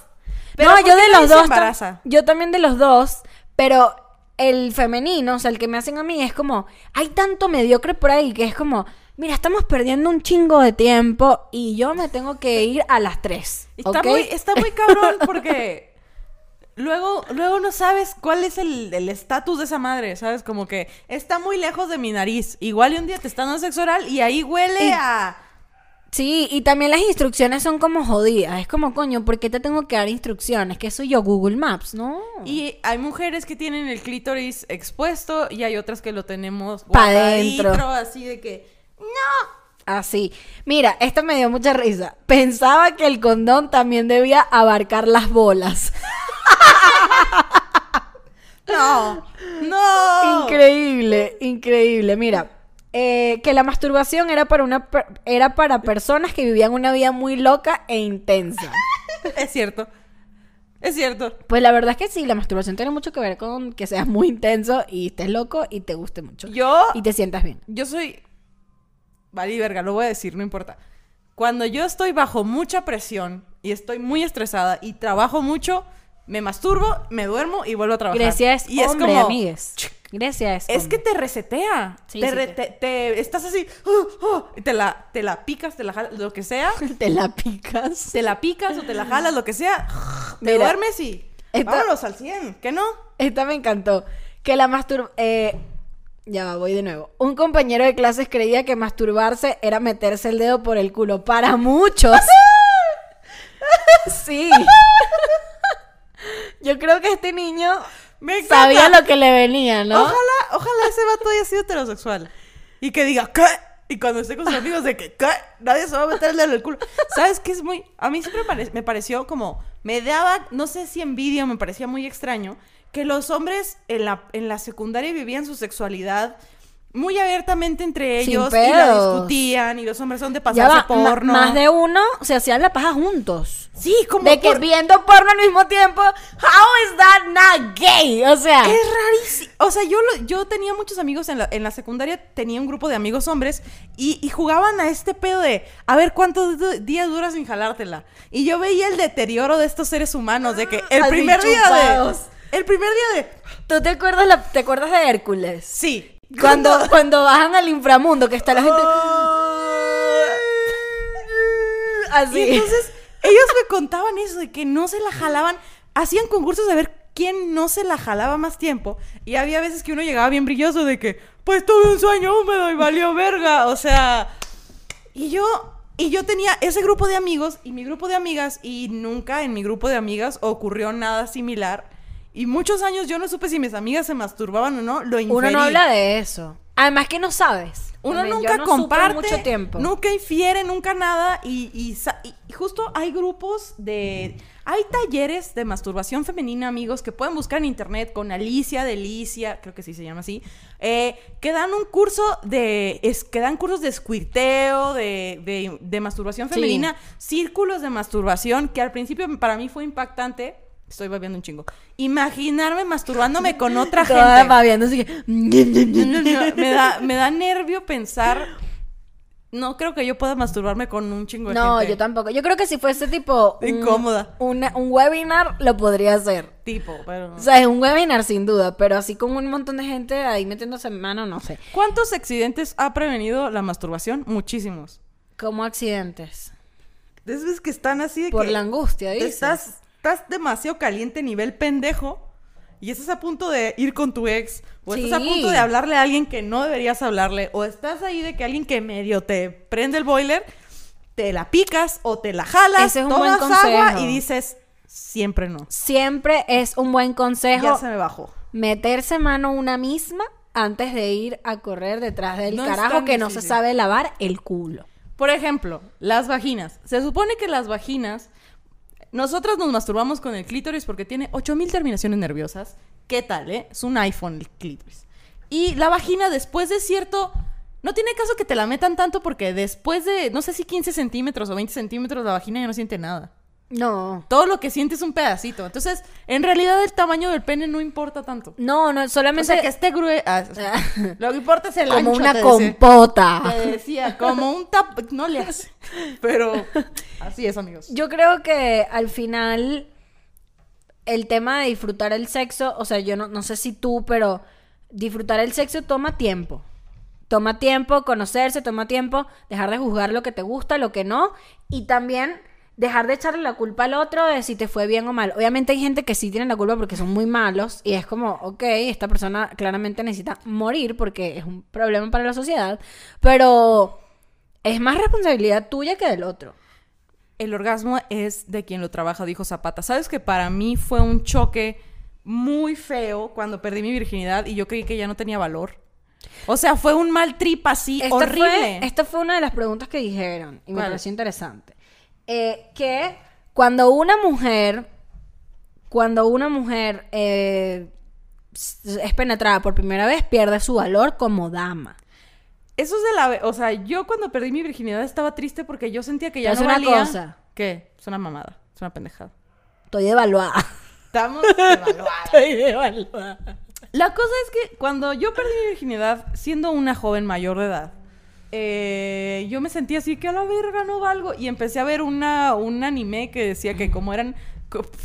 Pero no, ¿por yo qué de nadie los se dos. tam- embaraza? Yo también de los dos, pero el femenino, o sea, el que me hacen a mí es como, hay tanto mediocre por ahí que es como, mira, estamos perdiendo un chingo de tiempo y yo me tengo que ir a las 3. Está, muy, está muy cabrón porque luego, luego no sabes cuál es el el estatus de esa madre, ¿sabes? Como que está muy lejos de mi nariz. Igual y un día te están dando sexo oral y ahí huele Y- a... Sí, y también las instrucciones son como jodidas. Es como, coño, ¿por qué te tengo que dar instrucciones? Que soy yo, Google Maps, ¿no? Y hay mujeres que tienen el clítoris expuesto y hay otras que lo tenemos Pa' guardadito, dentro. así de que... Así. Mira, esta me dio mucha risa. Pensaba que el condón también debía abarcar las bolas. No, no. Increíble, increíble. Mira, eh, que la masturbación era para una era para personas que vivían una vida muy loca e intensa. Es cierto. Es cierto. Pues la verdad es que sí, la masturbación tiene mucho que ver con que seas muy intenso y estés loco y te guste mucho. Yo, Y te sientas bien. yo soy... Vale, verga, lo voy a decir, no importa. Cuando yo estoy bajo mucha presión y estoy muy estresada y trabajo mucho, me masturbo, me duermo y vuelvo a trabajar. Grecia es y hombre, como, amigues. Grecia es Es que te resetea. Sí, te, sí, re- te- te- estás así, uh, uh, y te la, te la picas, te la jalas, lo que sea. te la picas. Te la picas o te la jalas, lo que sea. Te Mira, duermes y esta- vámonos al 100, ¿qué no? Esta me encantó. Que la mastur... eh, ya va, voy de nuevo. Un compañero de clases creía que masturbarse era meterse el dedo por el culo. Para muchos. sí. Yo creo que este niño Me sabía lo que le venía, ¿no? Ojalá, ojalá ese vato haya sido heterosexual. Y que diga, ¿qué? Y cuando esté con sus amigos de que, ¿qué? Nadie se va a meter el dedo en el culo. ¿Sabes qué es muy...? A mí siempre pare- me pareció como... Me daba, no sé si envidia me parecía muy extraño, que los hombres en la, en la secundaria vivían su sexualidad muy abiertamente entre ellos y la discutían y los hombres son de pasarse va, porno. más de uno se hacían la paja juntos. Sí, como De que viendo porno al mismo tiempo. How is that not gay? O sea, Es rarísimo. O sea, yo, lo- yo tenía muchos amigos en la, en la secundaria, tenía un grupo de amigos hombres y, y jugaban a este pedo de a ver cuántos días duras sin jalártela. Y yo veía el deterioro de estos seres humanos, de que el primer día de. El primer día de. ¿tú te acuerdas, la- te acuerdas de Hércules? Sí. Cuando, cuando bajan al inframundo, que está la gente así. Y entonces ellos me contaban eso, de que no se la jalaban. Hacían concursos de ver quién no se la jalaba más tiempo. Y había veces que uno llegaba bien brilloso de que, pues tuve un sueño húmedo y valió verga. O sea, y yo, y yo tenía ese grupo de amigos y mi grupo de amigas. Y nunca en mi grupo de amigas ocurrió nada similar. Y muchos años yo no supe si mis amigas se masturbaban o no. Lo inferí. Uno no habla de eso. Además que no sabes. Uno También, nunca no comparte, mucho tiempo. nunca infiere, nunca nada. Y, y justo hay grupos de. Hay talleres de masturbación femenina, amigos, que pueden buscar en internet con Alicia Delicia, creo que sí se llama así, eh, que dan un curso de. Es, que dan cursos de squirteo, de, de, de masturbación Sí. femenina, círculos de masturbación, que al principio para mí fue impactante. Estoy babeando un chingo. Imaginarme masturbándome con otra Toda gente. babeando, así que... No, no, no, me, da, me da nervio pensar. No creo que yo pueda masturbarme con un chingo de No, gente. yo tampoco. Yo creo que si fuese tipo... un- Incómoda. una- un webinar, lo podría hacer. Tipo, pero. O sea, es un webinar sin duda, pero así con un montón de gente ahí metiéndose en mano, no sé. ¿Cuántos accidentes ha prevenido la masturbación? Muchísimos. Como accidentes. Es que están así de Por que la angustia, dices. estás, estás demasiado caliente nivel pendejo y estás a punto de ir con tu ex o estás a punto de hablarle a alguien que no deberías hablarle o estás ahí de que alguien que medio te prende el boiler te la picas o te la jalas, Ese es un buen agua consejo. y dices siempre no. Siempre es un buen consejo Ya se me bajó. meterse mano una misma antes de ir a correr detrás del No carajo que no se sabe lavar el culo. Por ejemplo, las vaginas. Se supone que las vaginas, nosotras nos masturbamos con el clítoris porque tiene 8000 terminaciones nerviosas. ¿Qué tal, eh? Es un iPhone el clítoris. Y la vagina, después de cierto. No tiene caso que te la metan tanto porque después de, no sé si 15 centímetros o 20 centímetros, la vagina ya no siente nada. No. Todo lo que siente es un pedacito. Entonces, en realidad, el tamaño del pene no importa tanto. No, no, O solamente sea, que esté grueso. lo que importa es el como ancho, una te decía. compota. Te decía, como un tap... No le hace. Pero así es, amigos. Yo creo que al final el tema de disfrutar el sexo, o sea, yo no, no sé si tú, pero disfrutar el sexo toma tiempo. Toma tiempo conocerse, toma tiempo dejar de juzgar lo que te gusta, lo que no, y también dejar de echarle la culpa al otro de si te fue bien o mal. Obviamente hay gente que sí tiene la culpa porque son muy malos y es como, ok, esta persona claramente necesita morir porque es un problema para la sociedad, pero es más responsabilidad tuya que del otro. El orgasmo es de quien lo trabaja, dijo Zapata. ¿Sabes que para mí fue un choque muy feo cuando perdí mi virginidad y yo creí que ya no tenía valor? O sea, fue un mal trip así Esta horrible. Fue, esta fue una de las preguntas que dijeron y me ¿Cuál? pareció interesante. Eh, que cuando una mujer, cuando una mujer eh, es penetrada por primera vez, pierde su valor como dama. Eso es de la... O sea, yo cuando perdí mi virginidad estaba triste porque yo sentía que ya Te no hace una valía... cosa. ¿Qué? Es una mamada. Es una pendejada. Estoy devaluada. Estamos devaluados. Estoy devaluada. La cosa es que cuando yo perdí mi virginidad, siendo una joven mayor de edad, eh, yo me sentía así que a la verga no valgo. Y empecé a ver una, un anime que decía que como eran,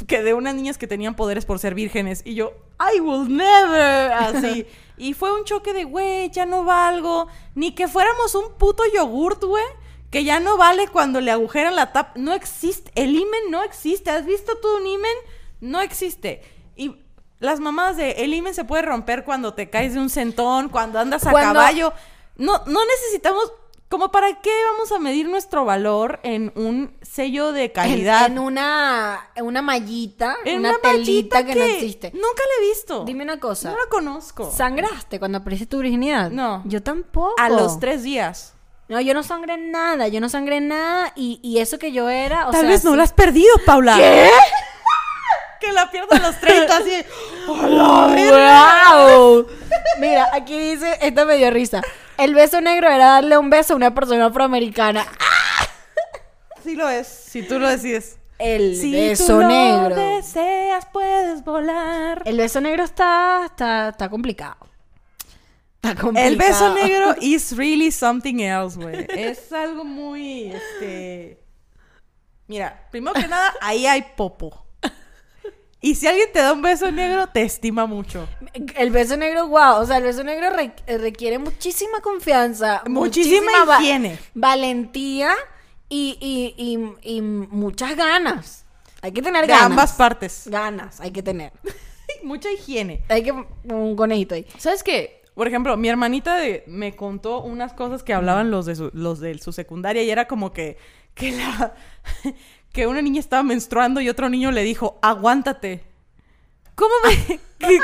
que de unas niñas que tenían poderes por ser vírgenes. Y yo, I will never, así. y fue un choque de, güey, ya no valgo. Ni que fuéramos un puto yogurt, güey. Que ya no vale cuando le agujeran la tapa. No existe. El imen no existe. ¿Has visto tú un imen? No existe. Y las mamadas de el imen se puede romper cuando te caes de un centón, cuando andas a Cuando- caballo. No, no necesitamos. Como para qué vamos a medir nuestro valor en un sello de calidad. en una, en una mallita, En una, telita mallita que, no existe. Nunca la he visto. Dime una cosa. No la conozco. ¿Sangraste cuando perdiste tu virginidad? No. Yo tampoco. A los tres días. No, yo no sangré nada, yo no sangré nada y, y eso que yo era, o Tal sea, vez no sí- la has perdido, Paula. ¿Qué? que la pierdo a los 30 así. ¡A la verga! ¡Wow! Mira, aquí dice, esta me dio risa. El beso negro era darle un beso a una persona afroamericana. Sí lo es, si tú lo decides. El Si beso tú lo negro. deseas, puedes volar. El beso negro está, está, está complicado. Está complicado. El beso negro is really something else, güey. Es algo muy, este... Mira, primero que nada, ahí hay popo. Y si alguien te da un beso negro, te estima mucho. El beso negro, wow. O sea, el beso negro re- requiere muchísima confianza. Muchísima va- higiene. Valentía y, y, y, y muchas ganas. Hay que tener De ganas. ambas partes. Ganas, hay que tener. Mucha higiene. Hay que un conejito ahí. ¿Sabes qué? Por ejemplo, mi hermanita de- me contó unas cosas que hablaban los de su, los de su secundaria y era como que, que la que una niña estaba menstruando y otro niño le dijo, aguántate. ¿Cómo me...? que-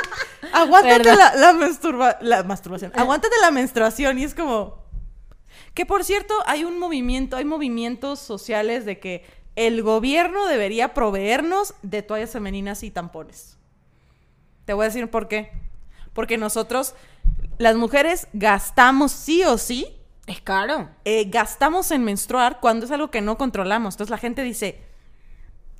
aguántate la, la, masturba- la masturbación. Aguántate la menstruación. Y es como... Que por cierto, hay un movimiento, hay movimientos sociales de que el gobierno debería proveernos de toallas femeninas y tampones. Te voy a decir por qué. Porque nosotros, las mujeres, gastamos sí o sí, Es caro. eh, gastamos en menstruar cuando es algo que no controlamos. Entonces la gente dice,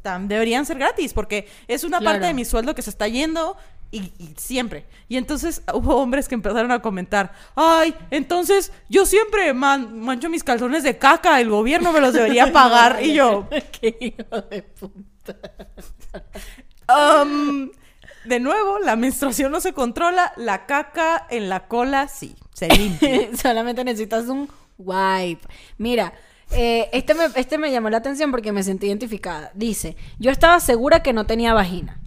"Tam- deberían ser gratis porque es una Claro. parte de mi sueldo que se está yendo y, y siempre. Y entonces hubo hombres que empezaron a comentar, ay, entonces yo siempre man- mancho mis calzones de caca, el gobierno me los debería pagar. y yo, Qué hijo de puta. "Um, de nuevo, la menstruación no se controla, la caca en la cola sí, se limpia. Solamente necesitas un wipe. Mira, eh, este, me, este me llamó la atención porque me sentí identificada. Dice, yo estaba segura que no tenía vagina.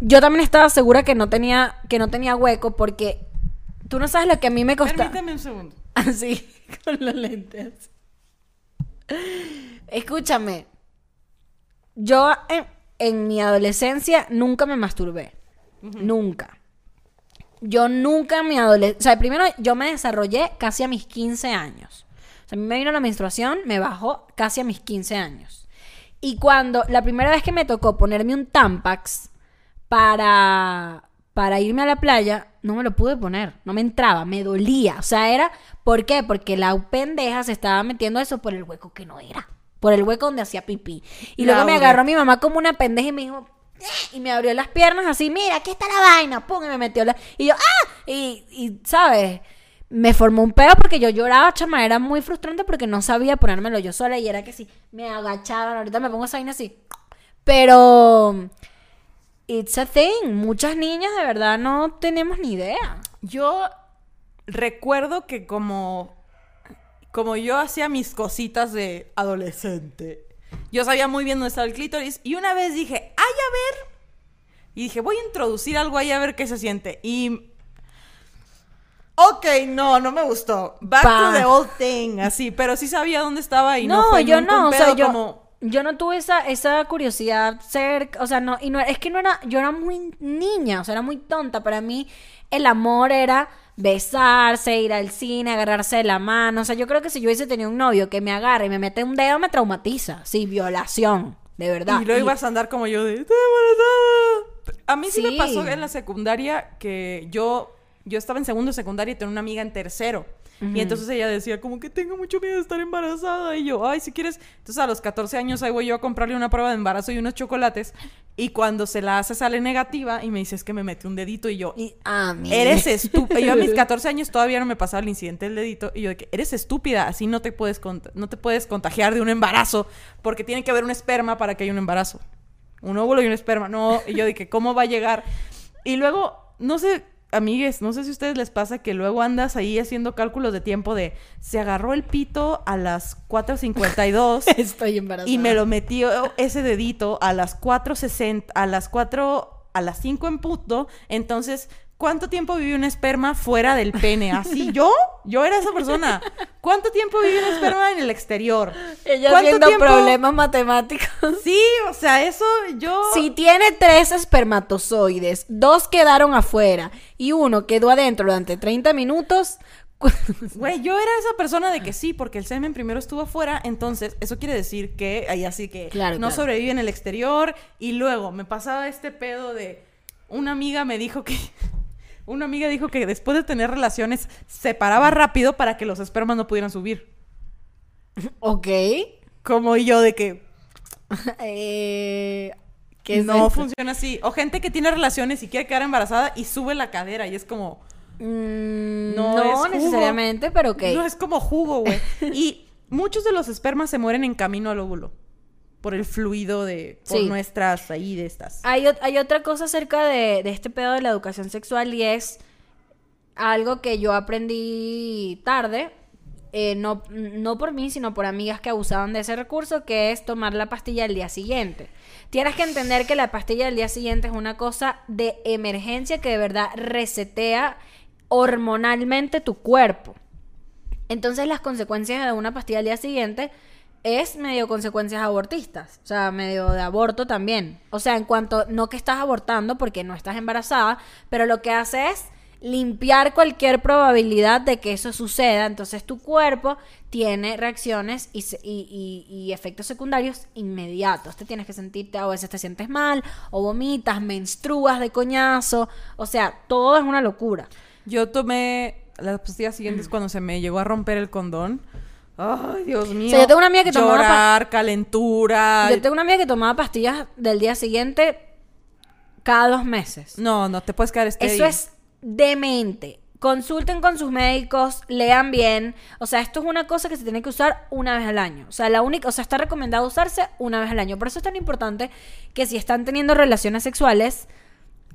Yo también estaba segura que no tenía, que no tenía hueco porque tú no sabes lo que a mí me costaba. Permíteme un segundo. Así, con los lentes. Escúchame. Yo en, en mi adolescencia nunca me masturbé. Nunca. Yo nunca en mi adolescencia... O sea, primero yo me desarrollé casi a mis 15 años. O sea, a mí me vino la menstruación, me bajó casi a mis 15 años. Y cuando... La primera vez que me tocó ponerme un Tampax para... Para irme a la playa, no me lo pude poner. No me entraba, me dolía. O sea, era... ¿Por qué? Porque la pendeja se estaba metiendo eso por el hueco que no era. Por el hueco donde hacía pipí. Y luego me agarró mi mamá como una pendeja y me dijo... "Eh", Y me abrió las piernas así, mira, aquí está la vaina, pum, y me metió la... Y yo, ¡ah! Y, y, ¿sabes? Me formó un pedo porque yo lloraba, chama, era muy frustrante porque no sabía ponérmelo yo sola y era que sí, me agachaban, ahorita me pongo esa vaina así. Pero... It's a thing. Muchas niñas de verdad no tenemos ni idea. Yo recuerdo que como, como yo hacía mis cositas de adolescente, yo sabía muy bien dónde estaba el clítoris y una vez dije, ay, a ver. Y dije, voy a introducir algo ahí a ver qué se siente. Y... Ok, no, no me gustó. Back to the old thing, así. Pero sí sabía dónde estaba y no, no, fue yo no, o sea, yo, como... yo no tuve esa, esa curiosidad cerca, o sea, no, y no, es que no era, yo era muy niña, o sea, era muy tonta, para mí el amor era besarse, ir al cine, agarrarse de la mano, o sea, yo creo que si yo hubiese tenido un novio que me agarre y me mete un dedo, me traumatiza, sí, violación, de verdad. Y luego Y- ibas a andar como yo de... A mí sí. me Sí. pasó en la secundaria que yo, yo estaba en segundo de secundaria y tenía una amiga en tercero. Y entonces ella decía como que tengo mucho miedo de estar embarazada. Y yo, ay, si quieres... Entonces a los 14 años ahí voy yo a comprarle una prueba de embarazo y unos chocolates. Y cuando se la hace sale negativa y me dice es que me mete un dedito y yo... y-. Eres estúpida. Yo a mis 14 años todavía no me pasaba el incidente del dedito. Y yo de que eres estúpida. Así no te puedes, no te puedes contagiar de un embarazo. Porque tiene que haber un esperma para que haya un embarazo. Un óvulo y un esperma. No. Y yo de que cómo va a llegar. Y luego, no sé, amigues, no sé si a ustedes les pasa que luego andas ahí haciendo cálculos de tiempo de se agarró el pito a las 4.52 Estoy embarazada. y me lo metió ese dedito a las 4.60, a las 4, a las 5 en punto. Entonces, ¿cuánto tiempo vivió un esperma fuera del pene? Así, yo, yo era esa persona. ¿Cuánto tiempo vivió un esperma en el exterior? Ella ¿Cuánto viendo tiempo- problemas matemáticos. Sí, o sea, eso yo... Si tiene tres espermatozoides, dos quedaron afuera y uno quedó adentro durante 30 minutos. Güey, yo era esa persona de que sí, porque el semen primero estuvo afuera, entonces eso quiere decir que ahí así que Claro, no claro. sobrevive en el exterior y luego me pasaba este pedo de una amiga me dijo que una amiga dijo que después de tener relaciones se paraba rápido para que los espermas no pudieran subir. ok. Como yo de que Eh, ¿qué es no esto? funciona así. O gente que tiene relaciones y quiere quedar embarazada y sube la cadera y es como Mm, No no, es jugo. necesariamente, pero ok. No es como jugo, güey. Y muchos de los espermas se mueren en camino al óvulo. Por el fluido de. Por Sí. nuestras ahí de estas. Hay, hay otra cosa acerca de, de este pedo de la educación sexual y es algo que yo aprendí tarde, eh, no, no por mí, sino por amigas que abusaban de ese recurso, que es tomar la pastilla el día siguiente. Tienes que entender que la pastilla del día siguiente es una cosa de emergencia que de verdad resetea hormonalmente tu cuerpo. Entonces las consecuencias de una pastilla al día siguiente es medio consecuencias abortistas, o sea, medio de aborto también. O sea, en cuanto, no que estás abortando porque no estás embarazada, pero lo que hace es limpiar cualquier probabilidad de que eso suceda. Entonces tu cuerpo tiene reacciones y, y- y- y efectos secundarios inmediatos. Te tienes que sentirte, a veces te sientes mal, o vomitas, menstruas de coñazo. O sea, todo es una locura. Yo tomé las pastillas Mm. siguientes cuando se me llegó a romper el condón. Ay, Dios mío. sea, yo tengo una amiga que tomaba Llorar, calentura. Yo tengo una amiga que tomaba pastillas del día siguiente cada dos meses. No, no te puedes quedar estéril. Eso es demente. Consulten con sus médicos, lean bien. O sea, esto es una cosa que se tiene que usar una vez al año. O sea, la única, o sea, está recomendado usarse una vez al año. Por eso es tan importante que si están teniendo relaciones sexuales,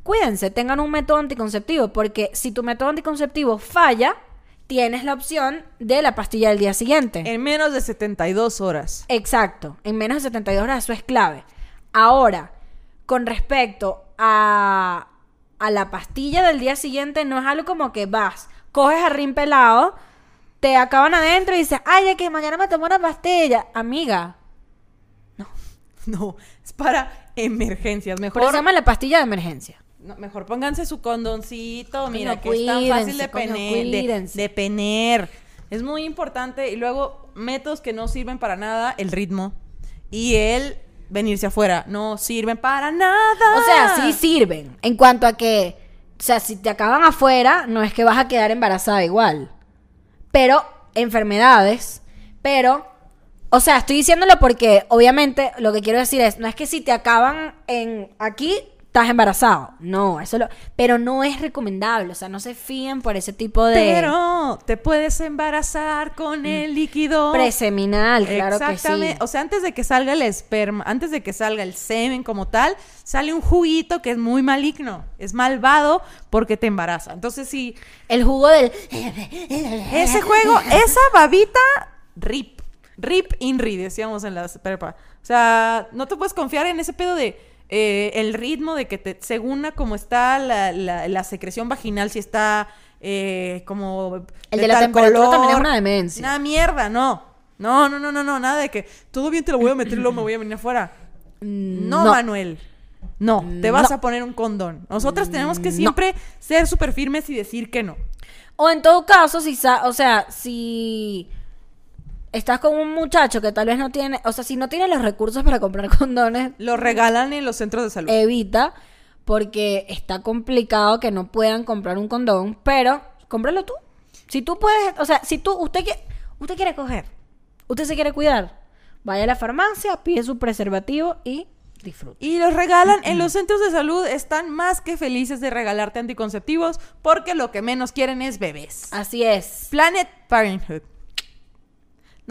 cuídense, tengan un método anticonceptivo, porque si tu método anticonceptivo falla, tienes la opción de la pastilla del día siguiente. En menos de 72 horas. Exacto, en menos de 72 horas eso es clave. Ahora, con respecto a, a la pastilla del día siguiente, no es algo como que vas, coges a rin pelado, te acaban adentro y dices, ay, es que mañana me tomo una pastilla. Amiga, No, es para emergencias. por Mejor, eso se llama la pastilla de emergencia. No, mejor pónganse su condoncito. Mira, que es tan fácil de, cuídense, coño, pene- de, de pener. Es muy importante. Y luego, métodos que no sirven para nada, el ritmo. Y el venirse afuera. No sirven para nada. O sea, sí sirven. En cuanto a que, o sea, si te acaban afuera, no es que vas a quedar embarazada igual. Pero, enfermedades, pero, o sea, estoy diciéndolo porque, obviamente, lo que quiero decir es, no es que si te acaban en aquí, estás embarazado. No, eso lo, pero no es recomendable. O sea, no se fíen por ese tipo de Pero te puedes embarazar con el líquido. preseminal, claro que sí. Exactamente. O sea, antes de que salga el esperma, antes de que salga el semen como tal, sale un juguito que es muy maligno. Es malvado porque te embaraza. Entonces, sí, El jugo del... ese juego, esa babita, rip. Rip inri, decíamos en la prepa. O sea, no te puedes confiar en ese pedo de eh, el ritmo de que te, según a cómo está la, la- la secreción vaginal, si está eh, como. El de la temperatura también es una demencia. Una mierda, no. No, no, no, no, no, nada de que todo bien te lo voy a meter y luego me voy a venir afuera. No, Mm, no. Manuel. No, te vas No. a poner un condón. Nosotras tenemos que No. siempre ser súper firmes y decir que no. O en todo caso, si, sa- o sea, si estás con un muchacho que tal vez no tiene, o sea, si no tiene los recursos para comprar condones, Lo regalan en los centros de salud. evita, porque está complicado que no puedan comprar un condón, pero cómpralo tú. Si tú puedes, o sea, si tú, usted, qui- usted quiere coger, usted se quiere cuidar, vaya a la farmacia, pide su preservativo y disfrute. Y los regalan en los centros de salud. Están más que felices de regalarte anticonceptivos porque lo que menos quieren es bebés. Así es. Planet Parenthood.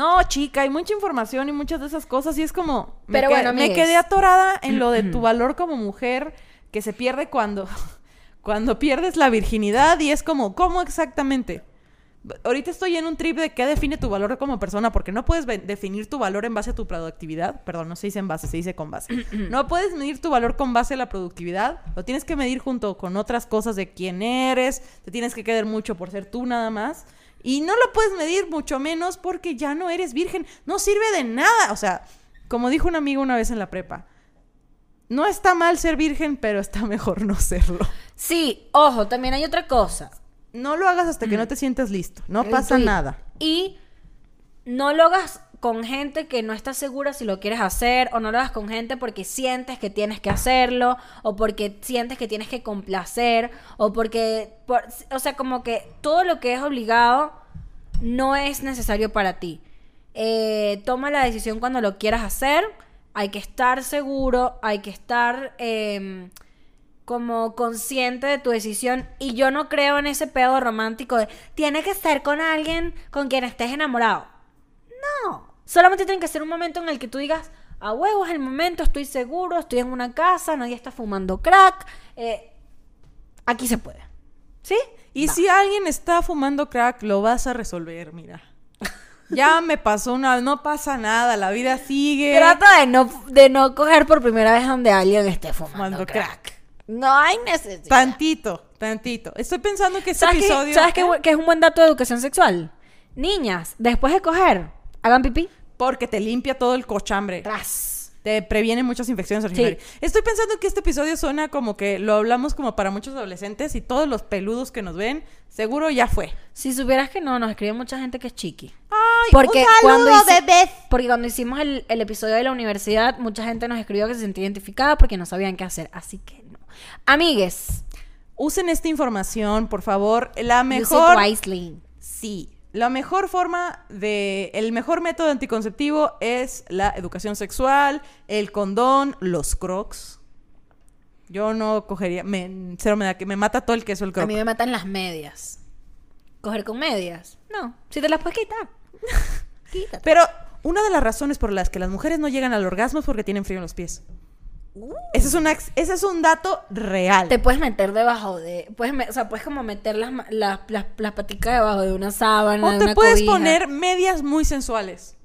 No, chica, hay mucha información y muchas de esas cosas y es como... me Pero bueno, me quedé atorada en lo de tu valor como mujer que se pierde cuando, cuando pierdes la virginidad y es como, ¿cómo exactamente? Ahorita estoy en un trip de qué define tu valor como persona, porque no puedes definir tu valor en base a tu productividad. Perdón, no se dice en base, se dice con base. No puedes medir tu valor con base a la productividad. Lo tienes que medir junto con otras cosas de quién eres. Te tienes que querer mucho por ser tú nada más. Y no lo puedes medir mucho menos porque ya no eres virgen. No sirve de nada. O sea, como dijo un amigo una vez en la prepa. No está mal ser virgen, pero está mejor no serlo. Sí, ojo, también hay otra cosa. No lo hagas hasta que no te sientas listo. No pasa nada. Y no lo hagas con gente que no está segura si lo quieres hacer, o no lo hagas con gente porque sientes que tienes que hacerlo, o porque sientes que tienes que complacer, o porque, por- o sea, como que todo lo que es obligado no es necesario para ti. Eh, toma la decisión cuando lo quieras hacer, hay que estar seguro, hay que estar... em, como consciente de tu decisión y yo no creo en ese pedo romántico de tiene que estar con alguien con quien estés enamorado. No, solamente tiene que ser un momento en el que tú digas, a huevo es el momento, estoy seguro, estoy en una casa, nadie está fumando crack, eh, aquí se puede. ¿Sí? Y Va. si alguien está fumando crack, lo vas a resolver, mira. Ya me pasó una, no pasa nada, la vida sigue. Trata de no, de no coger por primera vez donde alguien esté fumando, Fumando crack. crack. No hay necesidad. Tantito, tantito. Estoy pensando que este ¿Sabes, episodio. ¿sabes qué, bu- qué es un buen dato de educación sexual? Niñas, después de coger, hagan pipí. Porque te limpia todo el cochambre. Tras. te previene muchas infecciones urinarias. Estoy pensando que este episodio suena como que lo hablamos como para muchos adolescentes y todos los peludos que nos ven, seguro ya fue. Si supieras que no, nos escribe mucha gente que es chiqui. Ay, Porque un cuando saludo, hici- bebés. Porque cuando hicimos el, el episodio de la universidad, mucha gente nos escribió que se sentía identificada porque no sabían qué hacer. Así que no. Amigues, Usen esta información, por favor. La use it mejor wisely. Sí, la mejor forma de, el mejor método anticonceptivo es la educación sexual, el condón, los crocs. Yo no cogería, me, cero me da que me mata todo el queso el A croc. mí me matan las medias. ¿Coger con medias? No. Si te las puedes quitar. Quítate. Pero una de las razones por las que las mujeres no llegan al orgasmo es porque tienen frío en los pies. Ese es, una, ese es un dato real. Te puedes meter debajo de... Puedes me- o sea, puedes como meter las, las, las, las paticas debajo de una sábana, o de te una puedes cobija. poner medias muy sensuales.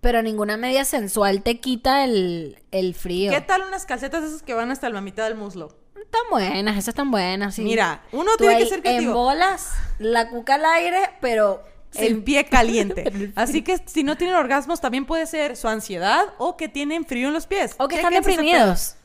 Pero ninguna media sensual te quita el, el frío. ¿Qué tal unas calcetas esas que van hasta la mitad del muslo? Están buenas, esas están buenas, sí. Mira, uno Tú tiene que ser creativo. En bolas, la cuca al aire, pero... el pie caliente. Así que si no tienen orgasmos, también puede ser su ansiedad o que tienen frío en los pies. O que están deprimidos.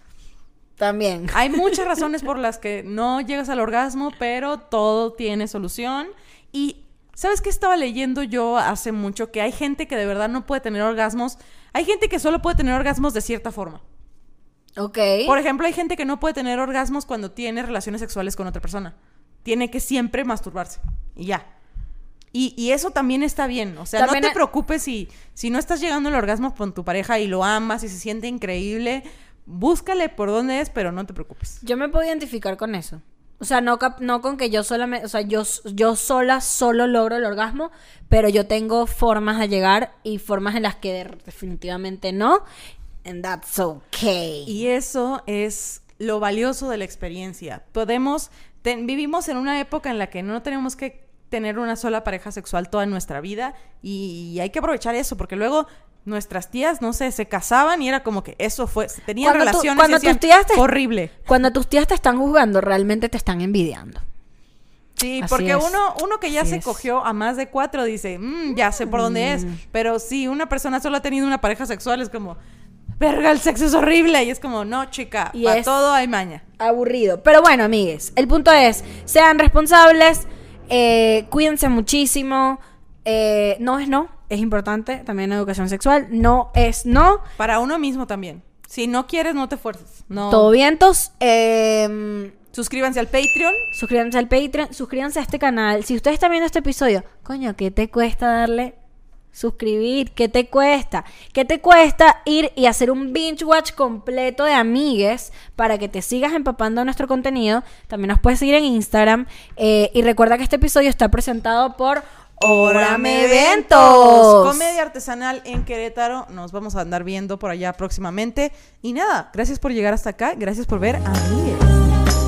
También. Hay muchas razones por las que no llegas al orgasmo, pero todo tiene solución. Y ¿sabes qué estaba leyendo yo hace mucho? Que hay gente que de verdad no puede tener orgasmos. Hay gente que solo puede tener orgasmos de cierta forma. Ok. Por ejemplo, hay gente que no puede tener orgasmos cuando tiene relaciones sexuales con otra persona. Tiene que siempre masturbarse. Y ya. Y, y eso también está bien. O sea, También no te preocupes si, si no estás llegando al orgasmo con tu pareja y lo amas y se siente increíble. Búscale por dónde es, pero no te preocupes. Yo me puedo identificar con eso. O sea, no, cap- no con que yo solamente, o sea, yo, yo sola solo logro el orgasmo, pero yo tengo formas de llegar y formas en las que de- definitivamente no. And that's okay. Y eso es lo valioso de la experiencia. Podemos, ten- vivimos en una época en la que no tenemos que tener una sola pareja sexual toda nuestra vida y hay que aprovechar eso porque luego nuestras tías, no sé, se casaban y era como que eso fue, tenían Cuando tú- relaciones cuando tus tías te- horrible. Cuando tus tías te están juzgando, realmente te están envidiando. Sí, Así porque es. uno, uno que ya Así se es. cogió a más de cuatro dice, "Mm, ya sé por dónde es. Mm. Pero si una persona solo ha tenido una pareja sexual es como, verga, el sexo es horrible. Y es como, no, chica, Y para es- todo hay maña. aburrido. Pero bueno, amigues, el punto es, sean responsables, eh, cuídense muchísimo. eh, no es no, es importante también la educación sexual. No es no. Para uno mismo también. Si no quieres, no te fuerces. No. Todo vientos. eh, Suscríbanse al Patreon. suscríbanse al Patreon, suscríbanse a este canal. Si ustedes están viendo este episodio, coño, ¿qué te cuesta darle suscribir? ¿Qué te cuesta? ¿Qué te cuesta ir y hacer un binge watch completo de amigues para que te sigas empapando de nuestro contenido? También nos puedes seguir en Instagram. eh, y recuerda que este episodio está presentado por Orame Eventos. Comedia artesanal en Querétaro. Nos vamos a andar viendo por allá próximamente. Y nada, gracias por llegar hasta acá. Gracias por ver, amigues.